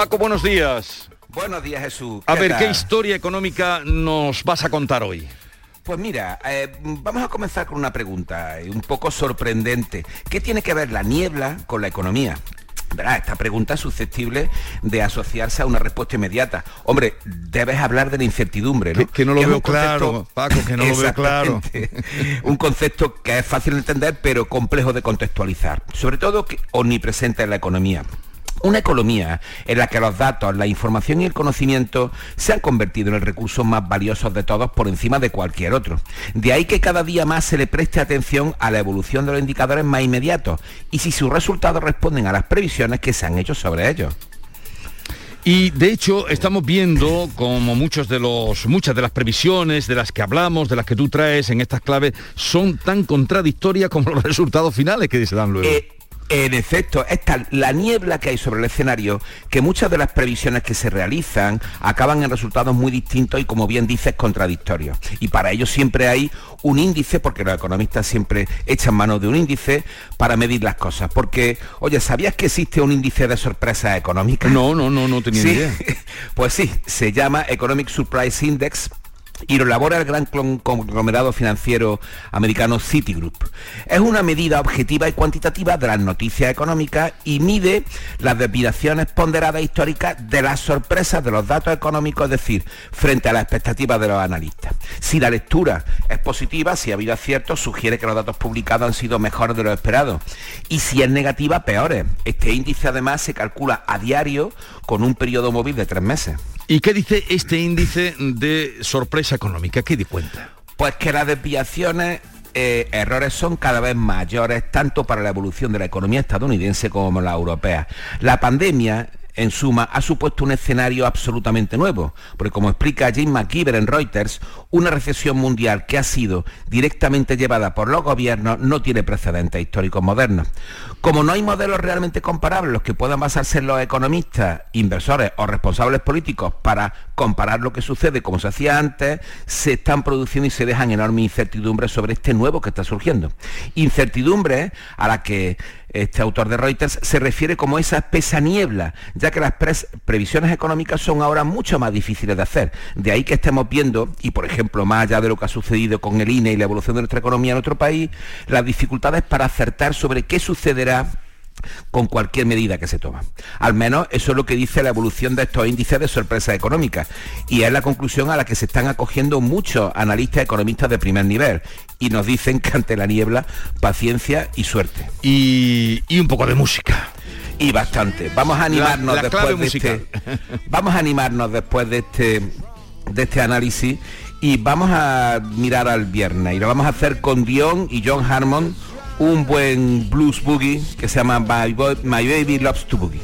Paco, buenos días. Buenos días, Jesús. A ver, ¿qué historia económica nos vas a contar hoy? Pues mira, eh, vamos a comenzar con una pregunta eh, un poco sorprendente. ¿Qué tiene que ver la niebla con la economía? Verá, esta pregunta es susceptible de asociarse a una respuesta inmediata. Hombre, debes hablar de la incertidumbre, ¿no? Que, que no lo veo claro, Paco, que no lo veo claro. Un concepto que es fácil de entender, pero complejo de contextualizar. Sobre todo que omnipresente en la economía. Una economía en la que los datos, la información y el conocimiento se han convertido en el recurso más valioso de todos por encima de cualquier otro. De ahí que cada día más se le preste atención a la evolución de los indicadores más inmediatos y si sus resultados responden a las previsiones que se han hecho sobre ellos. Y de hecho estamos viendo como muchos de los, muchas de las previsiones de las que hablamos, de las que tú traes en estas claves, son tan contradictorias como los resultados finales que se dan luego. Eh, En efecto, es tal la niebla que hay sobre el escenario que muchas de las previsiones que se realizan acaban en resultados muy distintos y, como bien dices, contradictorios. Y para ello siempre hay un índice, porque los economistas siempre echan mano de un índice para medir las cosas. Porque, oye, ¿sabías que existe un índice de sorpresas económicas? No, no, no, no tenía Sí, idea. Pues sí, se llama Economic Surprise Index y lo elabora el gran conglomerado financiero americano Citigroup. Es una medida objetiva y cuantitativa de las noticias económicas y mide las desviaciones ponderadas históricas de las sorpresas de los datos económicos, es decir, frente a las expectativas de los analistas. Si la lectura es positiva, si ha habido aciertos, sugiere que los datos publicados han sido mejores de lo esperado. Y si es negativa, peores. Este índice además se calcula a diario con un periodo móvil de tres meses. ¿Y qué dice este índice de sorpresa económica? ¿Qué di cuenta? Pues que las desviaciones, eh, errores son cada vez mayores, tanto para la evolución de la economía estadounidense como la europea. La pandemia, en suma, ha supuesto un escenario absolutamente nuevo, porque como explica Jim McKeever en Reuters, una recesión mundial que ha sido directamente llevada por los gobiernos no tiene precedentes históricos modernos. Como no hay modelos realmente comparables los que puedan basarse los economistas, inversores o responsables políticos para comparar lo que sucede como se hacía antes, se están produciendo y se dejan enormes incertidumbres sobre este nuevo que está surgiendo. Incertidumbres a la que este autor de Reuters se refiere como esa espesa niebla, ya que las previsiones económicas son ahora mucho más difíciles de hacer. De ahí que estemos viendo, y por ejemplo, más allá de lo que ha sucedido con el INE y la evolución de nuestra economía en otro país, las dificultades para acertar sobre qué sucederá con cualquier medida que se toma. Al menos eso es lo que dice la evolución de estos índices de sorpresa económica y es la conclusión a la que se están acogiendo muchos analistas economistas de primer nivel y nos dicen que ante la niebla, paciencia y suerte. Y, y un poco de música. Y bastante. Vamos a animarnos La- la después clave de musical. este, vamos a animarnos después de este de este análisis y vamos a mirar al viernes y lo vamos a hacer con Dion y John Harmon un buen blues boogie que se llama My, Boy- My Baby Loves to Boogie.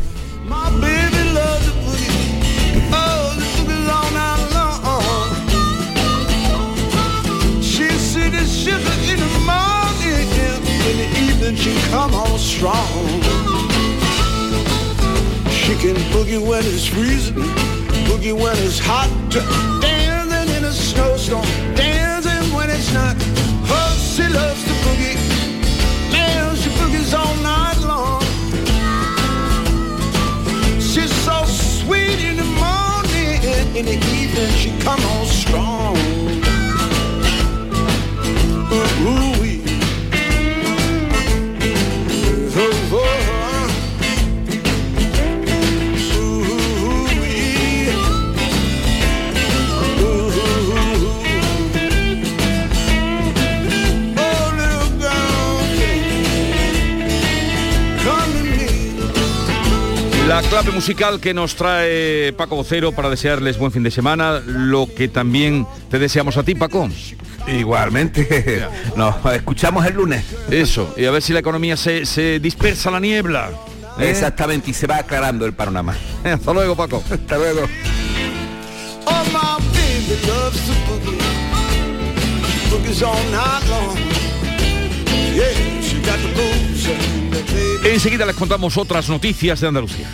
Come on strong. She can boogie when it's freezing. Boogie when it's hot. Dancing in a snowstorm. Dancing when it's not. She loves the boogie. Man, she boogies all night long. She's so sweet in the morning, in the evening she come on strong. La clave musical que nos trae Paco Vocero para desearles buen fin de semana, lo que también te deseamos a ti, Paco. Igualmente. Nos escuchamos el lunes. Eso, y a ver si la economía se, se dispersa la niebla. ¿eh? Exactamente, y se va aclarando el panorama. Hasta luego, Paco. Hasta luego. Enseguida les contamos otras noticias de Andalucía.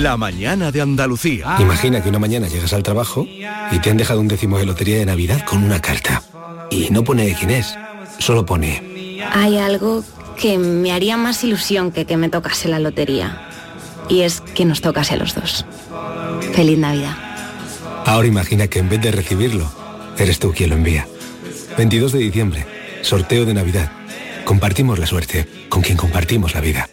La mañana de Andalucía. Imagina que una mañana llegas al trabajo y te han dejado un décimo de lotería de Navidad con una carta. Y no pone quién es, solo pone Hay algo que me haría más ilusión que que me tocase la lotería. Y es que nos tocase a los dos. Feliz Navidad. Ahora imagina que en vez de recibirlo, eres tú quien lo envía. 22 de diciembre, sorteo de Navidad. Compartimos la suerte con quien compartimos la vida.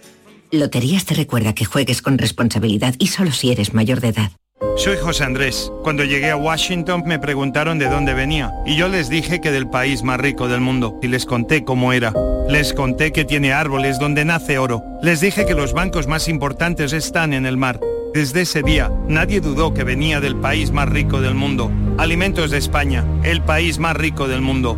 Loterías te recuerda que juegues con responsabilidad y solo si eres mayor de edad. Soy José Andrés. Cuando llegué a Washington me preguntaron de dónde venía y yo les dije que del país más rico del mundo y les conté cómo era. Les conté que tiene árboles donde nace oro. Les dije que los bancos más importantes están en el mar. Desde ese día nadie dudó que venía del país más rico del mundo. Alimentos de España, el país más rico del mundo.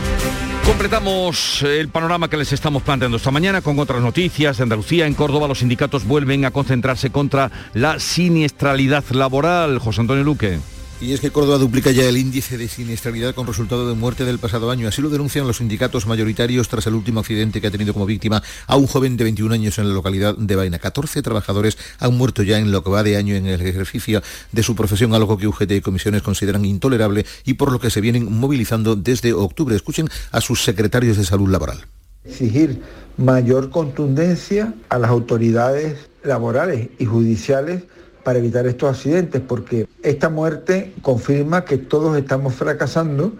Completamos el panorama que les estamos planteando esta mañana con otras noticias. De Andalucía, en Córdoba, los sindicatos vuelven a concentrarse contra la siniestralidad laboral. José Antonio Luque. Y es que Córdoba duplica ya el índice de siniestralidad con resultado de muerte del pasado año. Así lo denuncian los sindicatos mayoritarios tras el último accidente que ha tenido como víctima a un joven de 21 años en la localidad de Vaina. 14 trabajadores han muerto ya en lo que va de año en el ejercicio de su profesión, algo que UGT y comisiones consideran intolerable y por lo que se vienen movilizando desde octubre. Escuchen a sus secretarios de salud laboral. Exigir mayor contundencia a las autoridades laborales y judiciales para evitar estos accidentes, porque esta muerte confirma que todos estamos fracasando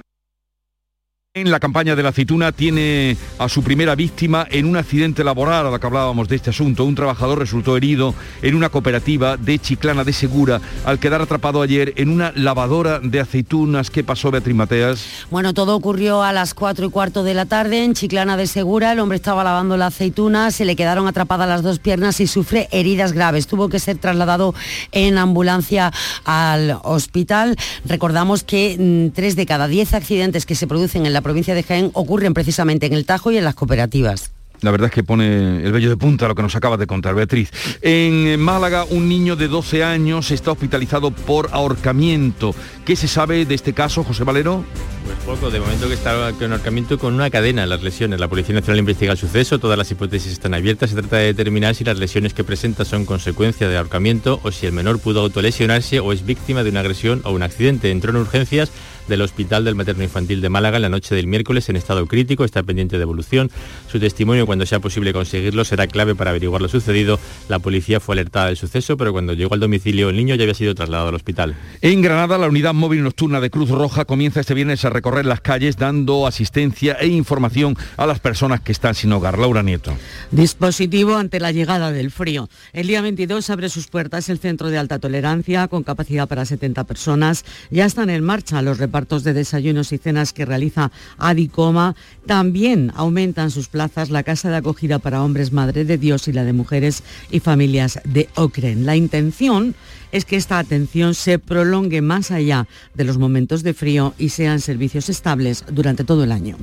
En la campaña de la aceituna tiene a su primera víctima en un accidente laboral, a la que hablábamos de este asunto. Un trabajador resultó herido en una cooperativa de Chiclana de Segura al quedar atrapado ayer en una lavadora de aceitunas. ¿Qué pasó, Beatriz Mateas? Bueno, todo ocurrió a las 4 y cuarto de la tarde en Chiclana de Segura. El hombre estaba lavando la aceituna, se le quedaron atrapadas las dos piernas y sufre heridas graves. Tuvo que ser trasladado en ambulancia al hospital. Recordamos que mm, tres de cada diez accidentes que se producen en la provincia de Jaén ocurren precisamente en el Tajo y en las cooperativas. La verdad es que pone el vello de punta lo que nos acabas de contar, Beatriz. En Málaga, un niño de 12 años está hospitalizado por ahorcamiento. ¿Qué se sabe de este caso, José Valero? Pues poco, de momento que está con ahorcamiento con una cadena en las lesiones. La Policía Nacional investiga el suceso, todas las hipótesis están abiertas. Se trata de determinar si las lesiones que presenta son consecuencia de ahorcamiento o si el menor pudo autolesionarse o es víctima de una agresión o un accidente. Entró en urgencias del Hospital del Materno Infantil de Málaga en la noche del miércoles en estado crítico, está pendiente de evolución. Su testimonio, cuando sea posible conseguirlo, será clave para averiguar lo sucedido. La policía fue alertada del suceso, pero cuando llegó al domicilio el niño ya había sido trasladado al hospital. En Granada, la unidad móvil nocturna de Cruz Roja comienza este viernes a recorrer las calles dando asistencia e información a las personas que están sin hogar. Laura Nieto. Dispositivo ante la llegada del frío. El día 22 abre sus puertas el centro de alta tolerancia con capacidad para 70 personas. Ya están en marcha los repartos de desayunos y cenas que realiza Adicoma. También aumentan sus plazas la casa de acogida para hombres Madre de Dios y la de mujeres y familias de Ocren. La intención es que esta atención se prolongue más allá de los momentos de frío y sean servicios estables durante todo el año.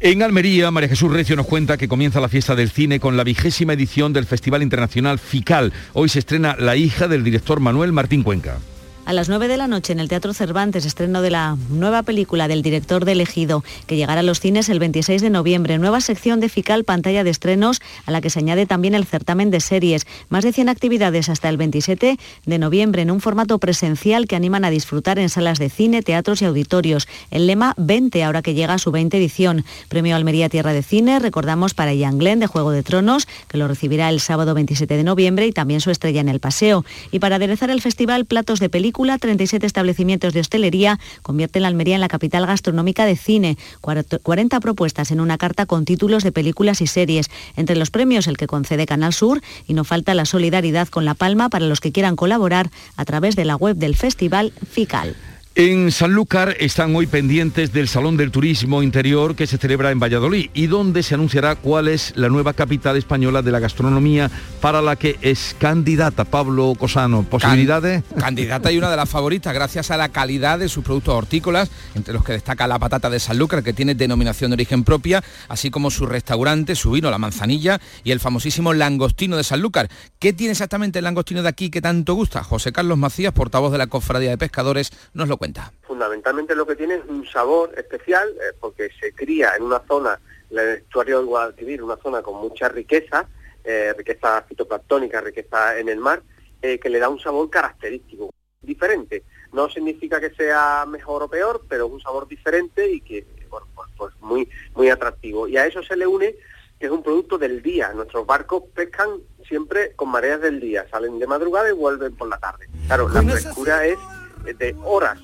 En Almería, María Jesús Recio nos cuenta que comienza la fiesta del cine con la vigésima edición del Festival Internacional FICAL. Hoy se estrena La hija del director Manuel Martín Cuenca. A las 9 de la noche en el Teatro Cervantes, estreno de la nueva película del director de Elegido, que llegará a los cines el 26 de noviembre. Nueva sección de FICAL Pantalla de Estrenos, a la que se añade también el certamen de series. Más de 100 actividades hasta el 27 de noviembre en un formato presencial que animan a disfrutar en salas de cine, teatros y auditorios. El lema 20, ahora que llega a su 20 edición. Premio Almería Tierra de Cine, recordamos para Ian Glenn de Juego de Tronos, que lo recibirá el sábado 27 de noviembre y también su estrella en el paseo. Y para aderezar el festival, platos de película 37 establecimientos de hostelería convierten la Almería en la capital gastronómica de cine. 40 propuestas en una carta con títulos de películas y series. Entre los premios el que concede Canal Sur y no falta la solidaridad con La Palma para los que quieran colaborar a través de la web del festival FICAL. En Sanlúcar están hoy pendientes del Salón del Turismo Interior que se celebra en Valladolid y donde se anunciará cuál es la nueva capital española de la gastronomía para la que es candidata Pablo Cosano. ¿Posibilidades? Candidata y una de las favoritas gracias a la calidad de sus productos hortícolas, entre los que destaca la patata de Sanlúcar que tiene denominación de origen propia, así como su restaurante, su vino, la manzanilla y el famosísimo langostino de Sanlúcar. ¿Qué tiene exactamente el langostino de aquí que tanto gusta? José Carlos Macías, portavoz de la Cofradía de Pescadores, nos lo cuenta. Fundamentalmente lo que tiene es un sabor especial eh, porque se cría en una zona, el estuario del Guadalquivir, una zona con mucha riqueza, eh, riqueza fitoplanctónica, riqueza en el mar, eh, que le da un sabor característico, diferente. No significa que sea mejor o peor, pero es un sabor diferente y que, bueno, pues, pues muy, muy atractivo. Y a eso se le une que es un producto del día. Nuestros barcos pescan siempre con mareas del día, salen de madrugada y vuelven por la tarde. Claro, la frescura es de horas.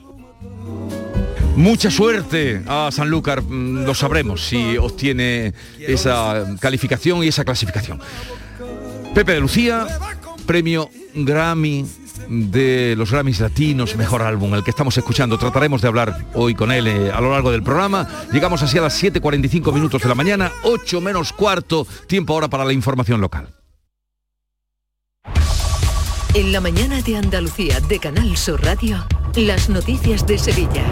Mucha suerte a Sanlúcar, mm, lo sabremos si obtiene esa calificación y esa clasificación. Pepe de Lucía, premio Grammy de los Grammys Latinos, mejor álbum, el que estamos escuchando. Trataremos de hablar hoy con él eh, a lo largo del programa. Llegamos así a las 7.45 minutos de la mañana, 8 menos cuarto, tiempo ahora para la información local. En la mañana de Andalucía de Canal Sur Radio, las noticias de Sevilla.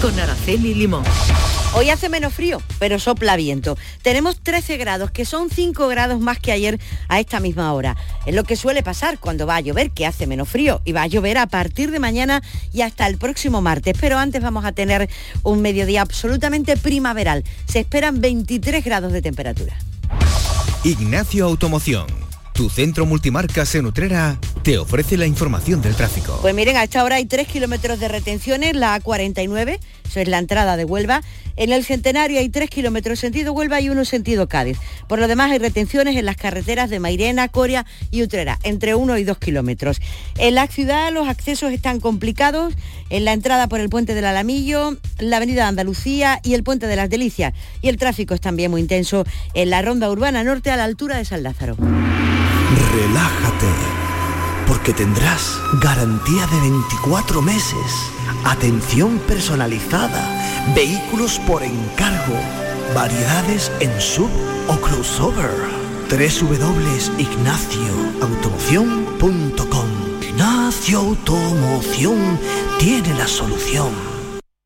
Con Araceli Limón. Hoy hace menos frío, pero sopla viento. Tenemos 13 grados, que son 5 grados más que ayer a esta misma hora. Es lo que suele pasar cuando va a llover, que hace menos frío. Y va a llover a partir de mañana y hasta el próximo martes. Pero antes vamos a tener un mediodía absolutamente primaveral. Se esperan 23 grados de temperatura. Ignacio Automoción tu centro multimarcas en Utrera te ofrece la información del tráfico. Pues miren, a esta hora hay 3 kilómetros de retenciones, la A49, eso es la entrada de Huelva. En el Centenario hay 3 kilómetros sentido Huelva y uno sentido Cádiz. Por lo demás hay retenciones en las carreteras de Mairena, Coria y Utrera, entre 1 y 2 kilómetros. En la ciudad los accesos están complicados, en la entrada por el puente del Alamillo, la avenida Andalucía y el puente de las Delicias. Y el tráfico es también muy intenso en la ronda urbana norte a la altura de San Lázaro. Relájate, porque tendrás garantía de 24 meses, atención personalizada, vehículos por encargo, variedades en sub o crossover. www.ignacioautomoción.com Ignacio Automoción tiene la solución.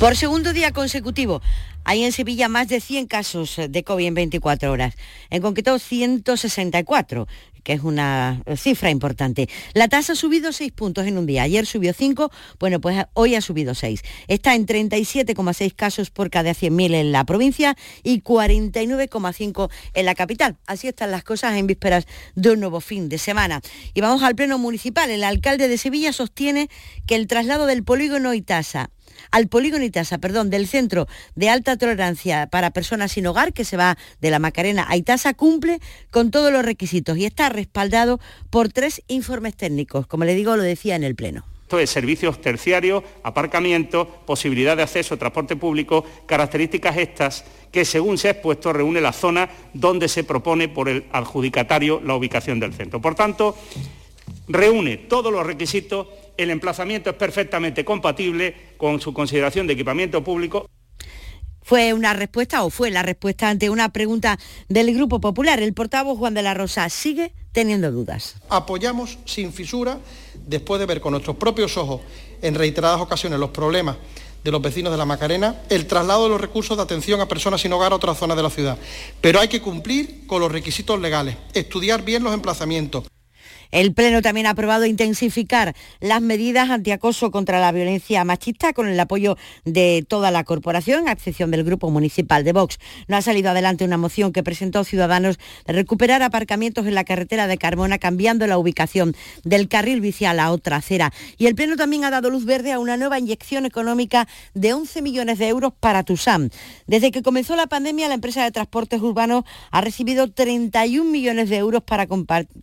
Por segundo día consecutivo, hay en Sevilla más de 100 casos de COVID en 24 horas, en concreto 164, que es una cifra importante. La tasa ha subido 6 puntos en un día. Ayer subió 5, bueno, pues hoy ha subido 6. Está en 37,6 casos por cada 100.000 en la provincia y 49,5 en la capital. Así están las cosas en vísperas de un nuevo fin de semana. Y vamos al pleno municipal. El alcalde de Sevilla sostiene que el traslado del polígono Itasa al polígono Itasa, perdón, del Centro de Alta Tolerancia para Personas sin Hogar, que se va de la Macarena a Itasa, cumple con todos los requisitos y está respaldado por tres informes técnicos. Como le digo, lo decía en el Pleno. Esto es servicios terciarios, aparcamiento, posibilidad de acceso a transporte público, características estas que según se ha expuesto reúne la zona donde se propone por el adjudicatario la ubicación del centro. Por tanto, reúne todos los requisitos el emplazamiento es perfectamente compatible con su consideración de equipamiento público. Fue una respuesta o fue la respuesta ante una pregunta del Grupo Popular. El portavoz Juan de la Rosa sigue teniendo dudas. Apoyamos sin fisura, después de ver con nuestros propios ojos en reiteradas ocasiones los problemas de los vecinos de la Macarena, el traslado de los recursos de atención a personas sin hogar a otras zonas de la ciudad. Pero hay que cumplir con los requisitos legales, estudiar bien los emplazamientos. El Pleno también ha aprobado intensificar las medidas antiacoso contra la violencia machista con el apoyo de toda la corporación, a excepción del Grupo Municipal de Vox. No ha salido adelante una moción que presentó Ciudadanos de recuperar aparcamientos en la carretera de Carmona cambiando la ubicación del carril bici a la otra acera. Y el Pleno también ha dado luz verde a una nueva inyección económica de 11 millones de euros para TUSAM. Desde que comenzó la pandemia, la empresa de transportes urbanos ha recibido 31 millones de euros para,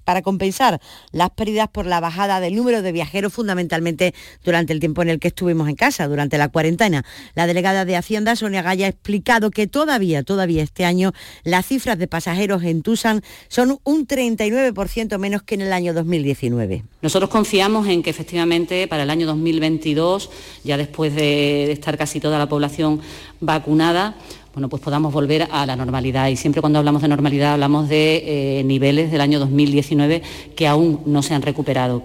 para compensar las pérdidas por la bajada del número de viajeros, fundamentalmente durante el tiempo en el que estuvimos en casa, durante la cuarentena. La delegada de Hacienda, Sonia Gaya, ha explicado que todavía, todavía este año, las cifras de pasajeros en Tucson son un 39% menos que en el año 2019. Nosotros confiamos en que efectivamente para el año 2022, ya después de estar casi toda la población vacunada, bueno, pues podamos volver a la normalidad. Y siempre cuando hablamos de normalidad hablamos de eh, niveles del año 2019 que aún no se han recuperado.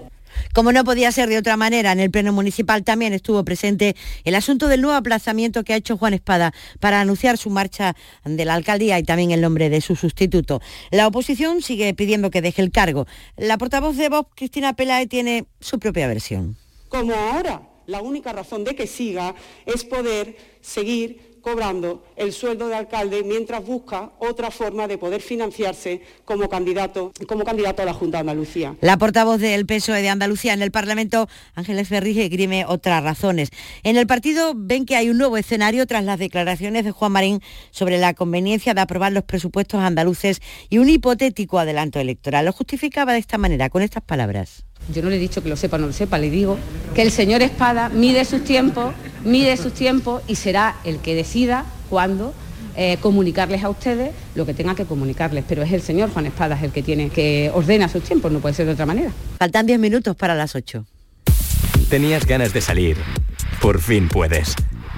Como no podía ser de otra manera, en el Pleno Municipal también estuvo presente el asunto del nuevo aplazamiento que ha hecho Juan Espada para anunciar su marcha de la alcaldía y también el nombre de su sustituto. La oposición sigue pidiendo que deje el cargo. La portavoz de Vox, Cristina Pelae, tiene su propia versión. Como ahora, la única razón de que siga es poder seguir cobrando el sueldo de alcalde mientras busca otra forma de poder financiarse como candidato, como candidato a la Junta de Andalucía. La portavoz del PSOE de Andalucía en el Parlamento, Ángeles Ferri, esgrime otras razones. En el partido ven que hay un nuevo escenario tras las declaraciones de Juan Marín sobre la conveniencia de aprobar los presupuestos andaluces y un hipotético adelanto electoral. Lo justificaba de esta manera, con estas palabras. Yo no le he dicho que lo sepa o no lo sepa, le digo que el señor Espada mide sus tiempos, mide sus tiempos y será el que decida cuándo eh, comunicarles a ustedes lo que tenga que comunicarles, pero es el señor Juan Espada el que tiene que ordena sus tiempos, no puede ser de otra manera. Faltan 10 minutos para las 8. Tenías ganas de salir. Por fin puedes.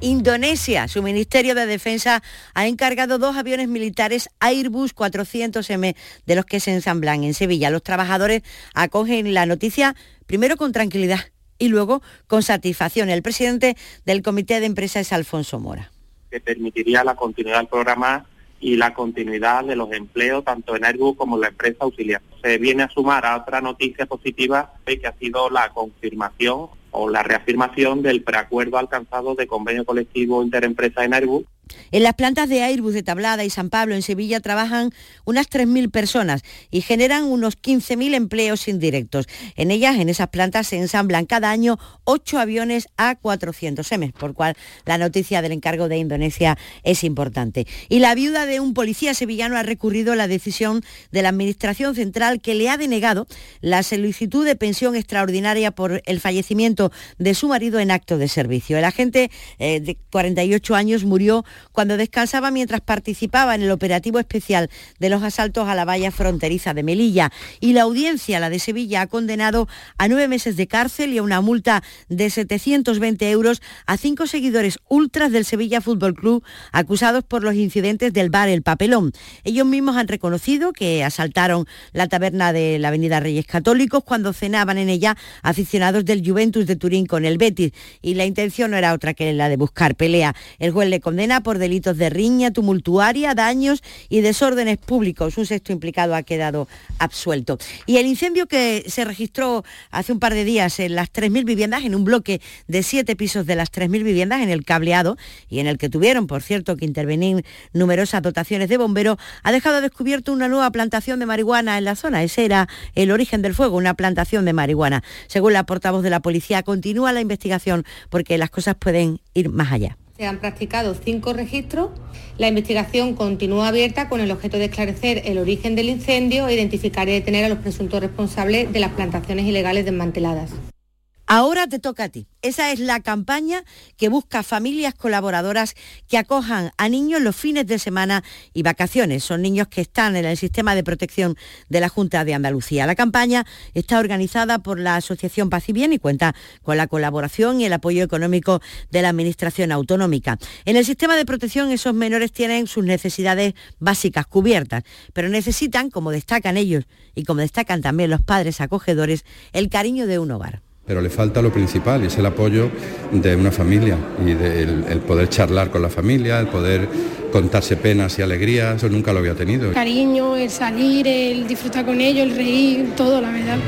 Indonesia, su Ministerio de Defensa ha encargado dos aviones militares Airbus 400M de los que se ensamblan en Sevilla. Los trabajadores acogen la noticia primero con tranquilidad y luego con satisfacción. El presidente del comité de empresa es Alfonso Mora. Que permitiría la continuidad del programa y la continuidad de los empleos tanto en Airbus como en la empresa auxiliar. Se viene a sumar a otra noticia positiva que ha sido la confirmación o la reafirmación del preacuerdo alcanzado de convenio colectivo interempresa en Airbus en las plantas de Airbus de Tablada y San Pablo en Sevilla trabajan unas 3.000 personas y generan unos 15.000 empleos indirectos. En ellas, en esas plantas, se ensamblan cada año 8 aviones A400M, por cual la noticia del encargo de Indonesia es importante. Y la viuda de un policía sevillano ha recurrido a la decisión de la Administración Central que le ha denegado la solicitud de pensión extraordinaria por el fallecimiento de su marido en acto de servicio. El agente eh, de 48 años murió cuando descansaba mientras participaba en el operativo especial de los asaltos a la valla fronteriza de Melilla. Y la audiencia, la de Sevilla, ha condenado a nueve meses de cárcel y a una multa de 720 euros a cinco seguidores ultras del Sevilla Fútbol Club acusados por los incidentes del bar El Papelón. Ellos mismos han reconocido que asaltaron la taberna de la Avenida Reyes Católicos cuando cenaban en ella aficionados del Juventus de Turín con el Betis y la intención no era otra que la de buscar pelea. El juez le condena por delitos de riña tumultuaria, daños y desórdenes públicos. Un sexto implicado ha quedado absuelto. Y el incendio que se registró hace un par de días en las 3.000 viviendas, en un bloque de siete pisos de las 3.000 viviendas en el cableado y en el que tuvieron, por cierto, que intervenir numerosas dotaciones de bomberos, ha dejado descubierto una nueva plantación de marihuana en la zona. Ese era el origen del fuego, una plantación de marihuana. Según la portavoz de la policía, continúa la investigación porque las cosas pueden ir más allá. Se han practicado cinco registros. La investigación continúa abierta con el objeto de esclarecer el origen del incendio e identificar y detener a los presuntos responsables de las plantaciones ilegales desmanteladas. Ahora te toca a ti. Esa es la campaña que busca familias colaboradoras que acojan a niños los fines de semana y vacaciones. Son niños que están en el sistema de protección de la Junta de Andalucía. La campaña está organizada por la Asociación Paz y Bien y cuenta con la colaboración y el apoyo económico de la Administración Autonómica. En el sistema de protección esos menores tienen sus necesidades básicas cubiertas, pero necesitan, como destacan ellos y como destacan también los padres acogedores, el cariño de un hogar pero le falta lo principal y es el apoyo de una familia y el, poder charlar con la familia, el poder contarse penas y alegrías, eso nunca lo había tenido. El cariño, el salir, el disfrutar con ellos, el reír, todo, la verdad.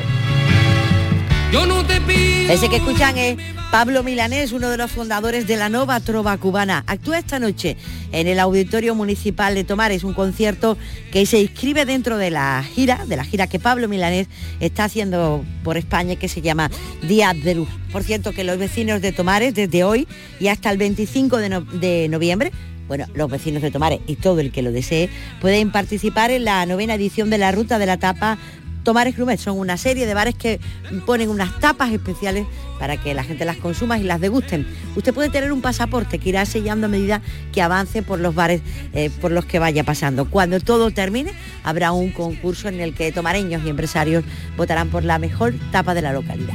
Ese que escuchan es Pablo Milanés, uno de los fundadores de la Nova Trova Cubana. Actúa esta noche en el Auditorio Municipal de Tomares, un concierto que se inscribe dentro de la gira, de la gira que Pablo Milanés está haciendo por España, que se llama Día de Luz. Por cierto, que los vecinos de Tomares, desde hoy y hasta el 25 de, de noviembre, bueno, los vecinos de Tomares y todo el que lo desee pueden participar en la novena edición de la Ruta de la Tapa Tomares Grumet. Son una serie de bares que ponen unas tapas especiales para que la gente las consuma y las degusten. Usted puede tener un pasaporte que irá sellando a medida que avance por los bares eh, por los que vaya pasando. Cuando todo termine, habrá un concurso en el que tomareños y empresarios votarán por la mejor tapa de la localidad.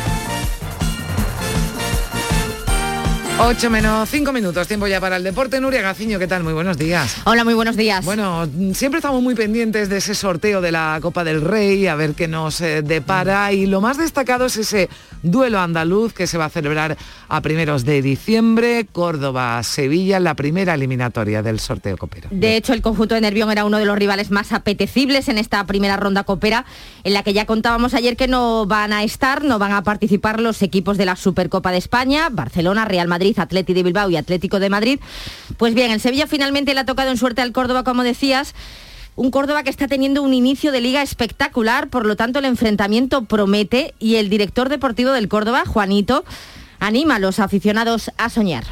8 menos 5 minutos, tiempo ya para el deporte. Nuria Gaciño, ¿qué tal? Muy buenos días. Hola, muy buenos días. Bueno, siempre estamos muy pendientes de ese sorteo de la Copa del Rey, a ver qué nos eh, depara. Y lo más destacado es ese duelo andaluz que se va a celebrar a primeros de diciembre, Córdoba-Sevilla, la primera eliminatoria del sorteo copero. De hecho, el conjunto de Nervión era uno de los rivales más apetecibles en esta primera ronda copera, en la que ya contábamos ayer que no van a estar, no van a participar los equipos de la Supercopa de España, Barcelona, Real Madrid, Atlético de Bilbao y Atlético de Madrid. Pues bien, el Sevilla finalmente le ha tocado en suerte al Córdoba, como decías. Un Córdoba que está teniendo un inicio de liga espectacular, por lo tanto el enfrentamiento promete y el director deportivo del Córdoba, Juanito, anima a los aficionados a soñar.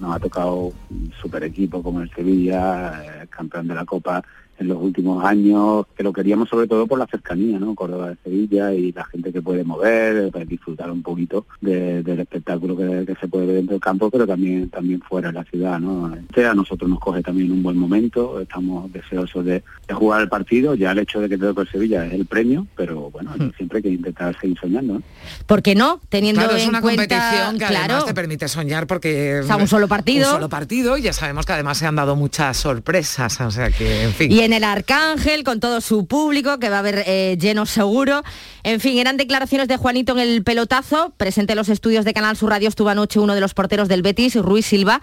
Nos ha tocado un super equipo como el Sevilla, eh, campeón de la Copa en los últimos años, que lo queríamos sobre todo por la cercanía, ¿no? Córdoba de Sevilla y la gente que puede mover, para disfrutar un poquito del espectáculo que, se puede ver dentro del campo, pero también también fuera de la ciudad, ¿no? Este a nosotros nos coge también un buen momento, estamos deseosos de, jugar el partido, ya el hecho de que te toque Sevilla es el premio, pero bueno, hmm. siempre hay que intentar seguir soñando, ¿no? ¿Por qué no? Teniendo claro, es una cuenta, competición que además te permite soñar porque... O sea, un solo partido. Un solo partido y ya sabemos que además se han dado muchas sorpresas, o sea que, en fin en el Arcángel con todo su público, que va a haber eh, lleno seguro. En fin, eran declaraciones de Juanito en el pelotazo. Presente en los estudios de Canal Sur Radio estuvo anoche uno de los porteros del Betis, Ruiz Silva,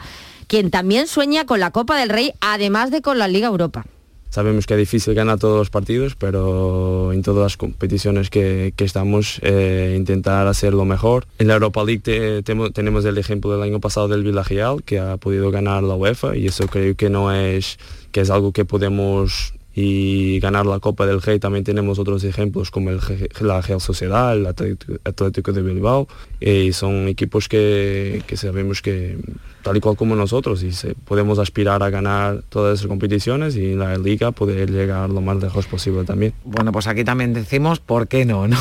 quien también sueña con la Copa del Rey, además de con la Liga Europa. Sabemos que es difícil ganar todos los partidos, pero en todas las competiciones que, estamos, eh, intentar hacerlo mejor. En la Europa League tenemos el ejemplo del año pasado del Villarreal, que ha podido ganar la UEFA, y eso creo que no es que es algo que podemos y ganar la Copa del Rey también tenemos otros ejemplos como el, la Real Sociedad, el Atlético de Bilbao y son equipos que, que sabemos que tal y cual como nosotros y se, podemos aspirar a ganar todas esas competiciones y en la liga poder llegar lo más lejos posible también. Bueno, pues aquí también decimos por qué no, ¿no?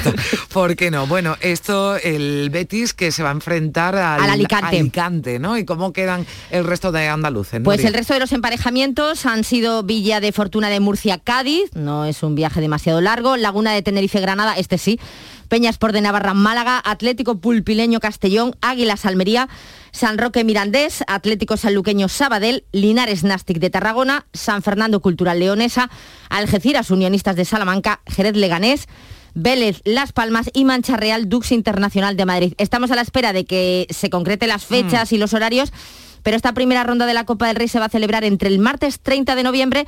¿Por qué no? Bueno, esto, el Betis que se va a enfrentar al, Alicante. ¿no? ¿Y cómo quedan el resto de andaluces? Pues el resto de los emparejamientos han sido Villa de Fortuna de Murcia, Cádiz, no es un viaje demasiado largo, Laguna de Tenerife, Granada, este sí, Peñas por de Navarra, Málaga, Atlético Pulpileño, Castellón, Águilas, Almería, San Roque Mirandés, Atlético Sanluqueño Sabadell, Linares Nastic de Tarragona, San Fernando Cultural Leonesa, Algeciras Unionistas de Salamanca, Jerez Leganés, Vélez, Las Palmas y Mancha Real Dux Internacional de Madrid. Estamos a la espera de que se concreten las fechas mm. y los horarios, pero esta primera ronda de la Copa del Rey se va a celebrar entre el martes 30 de noviembre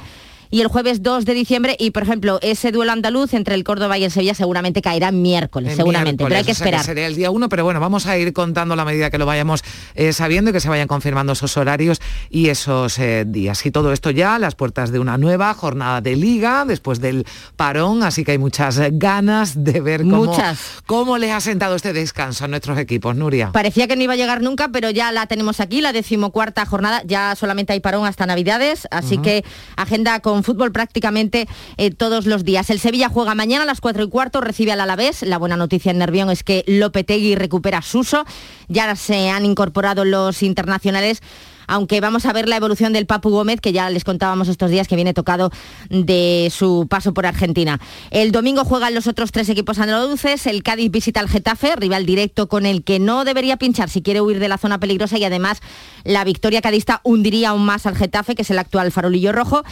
y el jueves 2 de diciembre. Y, por ejemplo, ese duelo andaluz entre el Córdoba y el Sevilla seguramente caerá miércoles, seguramente, pero hay que esperar. sería el día 1, pero bueno, vamos a ir contando la medida que lo vayamos eh, sabiendo y que se vayan confirmando esos horarios y esos eh, días. Y todo esto ya a las puertas de una nueva jornada de liga después del parón, así que hay muchas ganas de ver cómo, muchas. cómo les ha sentado este descanso a nuestros equipos, Nuria. Parecía que no iba a llegar nunca, pero ya la tenemos aquí, la decimocuarta jornada, ya solamente hay parón hasta Navidades, así que agenda con fútbol prácticamente eh, todos los días. El Sevilla juega mañana a las 4 y cuarto, recibe al Alavés. La buena noticia en Nervión es que Lopetegui recupera Suso. Ya se han incorporado los internacionales aunque vamos a ver la evolución del Papu Gómez, que ya les contábamos estos días que viene tocado de su paso por Argentina. El domingo juegan los otros tres equipos andaluces, el Cádiz visita al Getafe, rival directo con el que no debería pinchar si quiere huir de la zona peligrosa y además la victoria cadista hundiría aún más al Getafe, que es el actual farolillo rojo.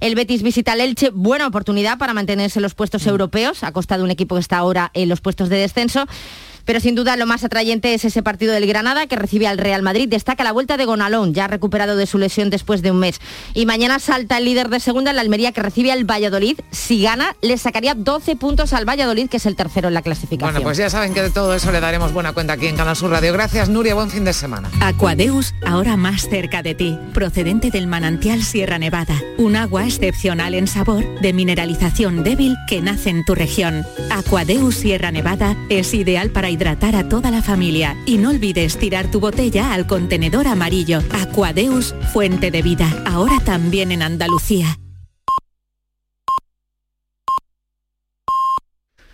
El Betis visita al Elche, buena oportunidad para mantenerse en los puestos europeos, a costa de un equipo que está ahora en los puestos de descenso. Pero sin duda lo más atrayente es ese partido del Granada que recibe al Real Madrid. Destaca la vuelta de Gonalón, ya recuperado de su lesión después de un mes. Y mañana salta el líder de segunda en la Almería que recibe al Valladolid. Si gana, le sacaría 12 puntos al Valladolid, que es el tercero en la clasificación. Bueno, pues ya saben que de todo eso le daremos buena cuenta aquí en Canal Sur Radio. Gracias, Nuria. Buen fin de semana. Aquadeus, ahora más cerca de ti, procedente del manantial Sierra Nevada. Un agua excepcional en sabor, de mineralización débil que nace en tu región. Aquadeus Sierra Nevada es ideal para hidratar a toda la familia y no olvides tirar tu botella al contenedor amarillo. Aquadeus, fuente de vida, ahora también en Andalucía.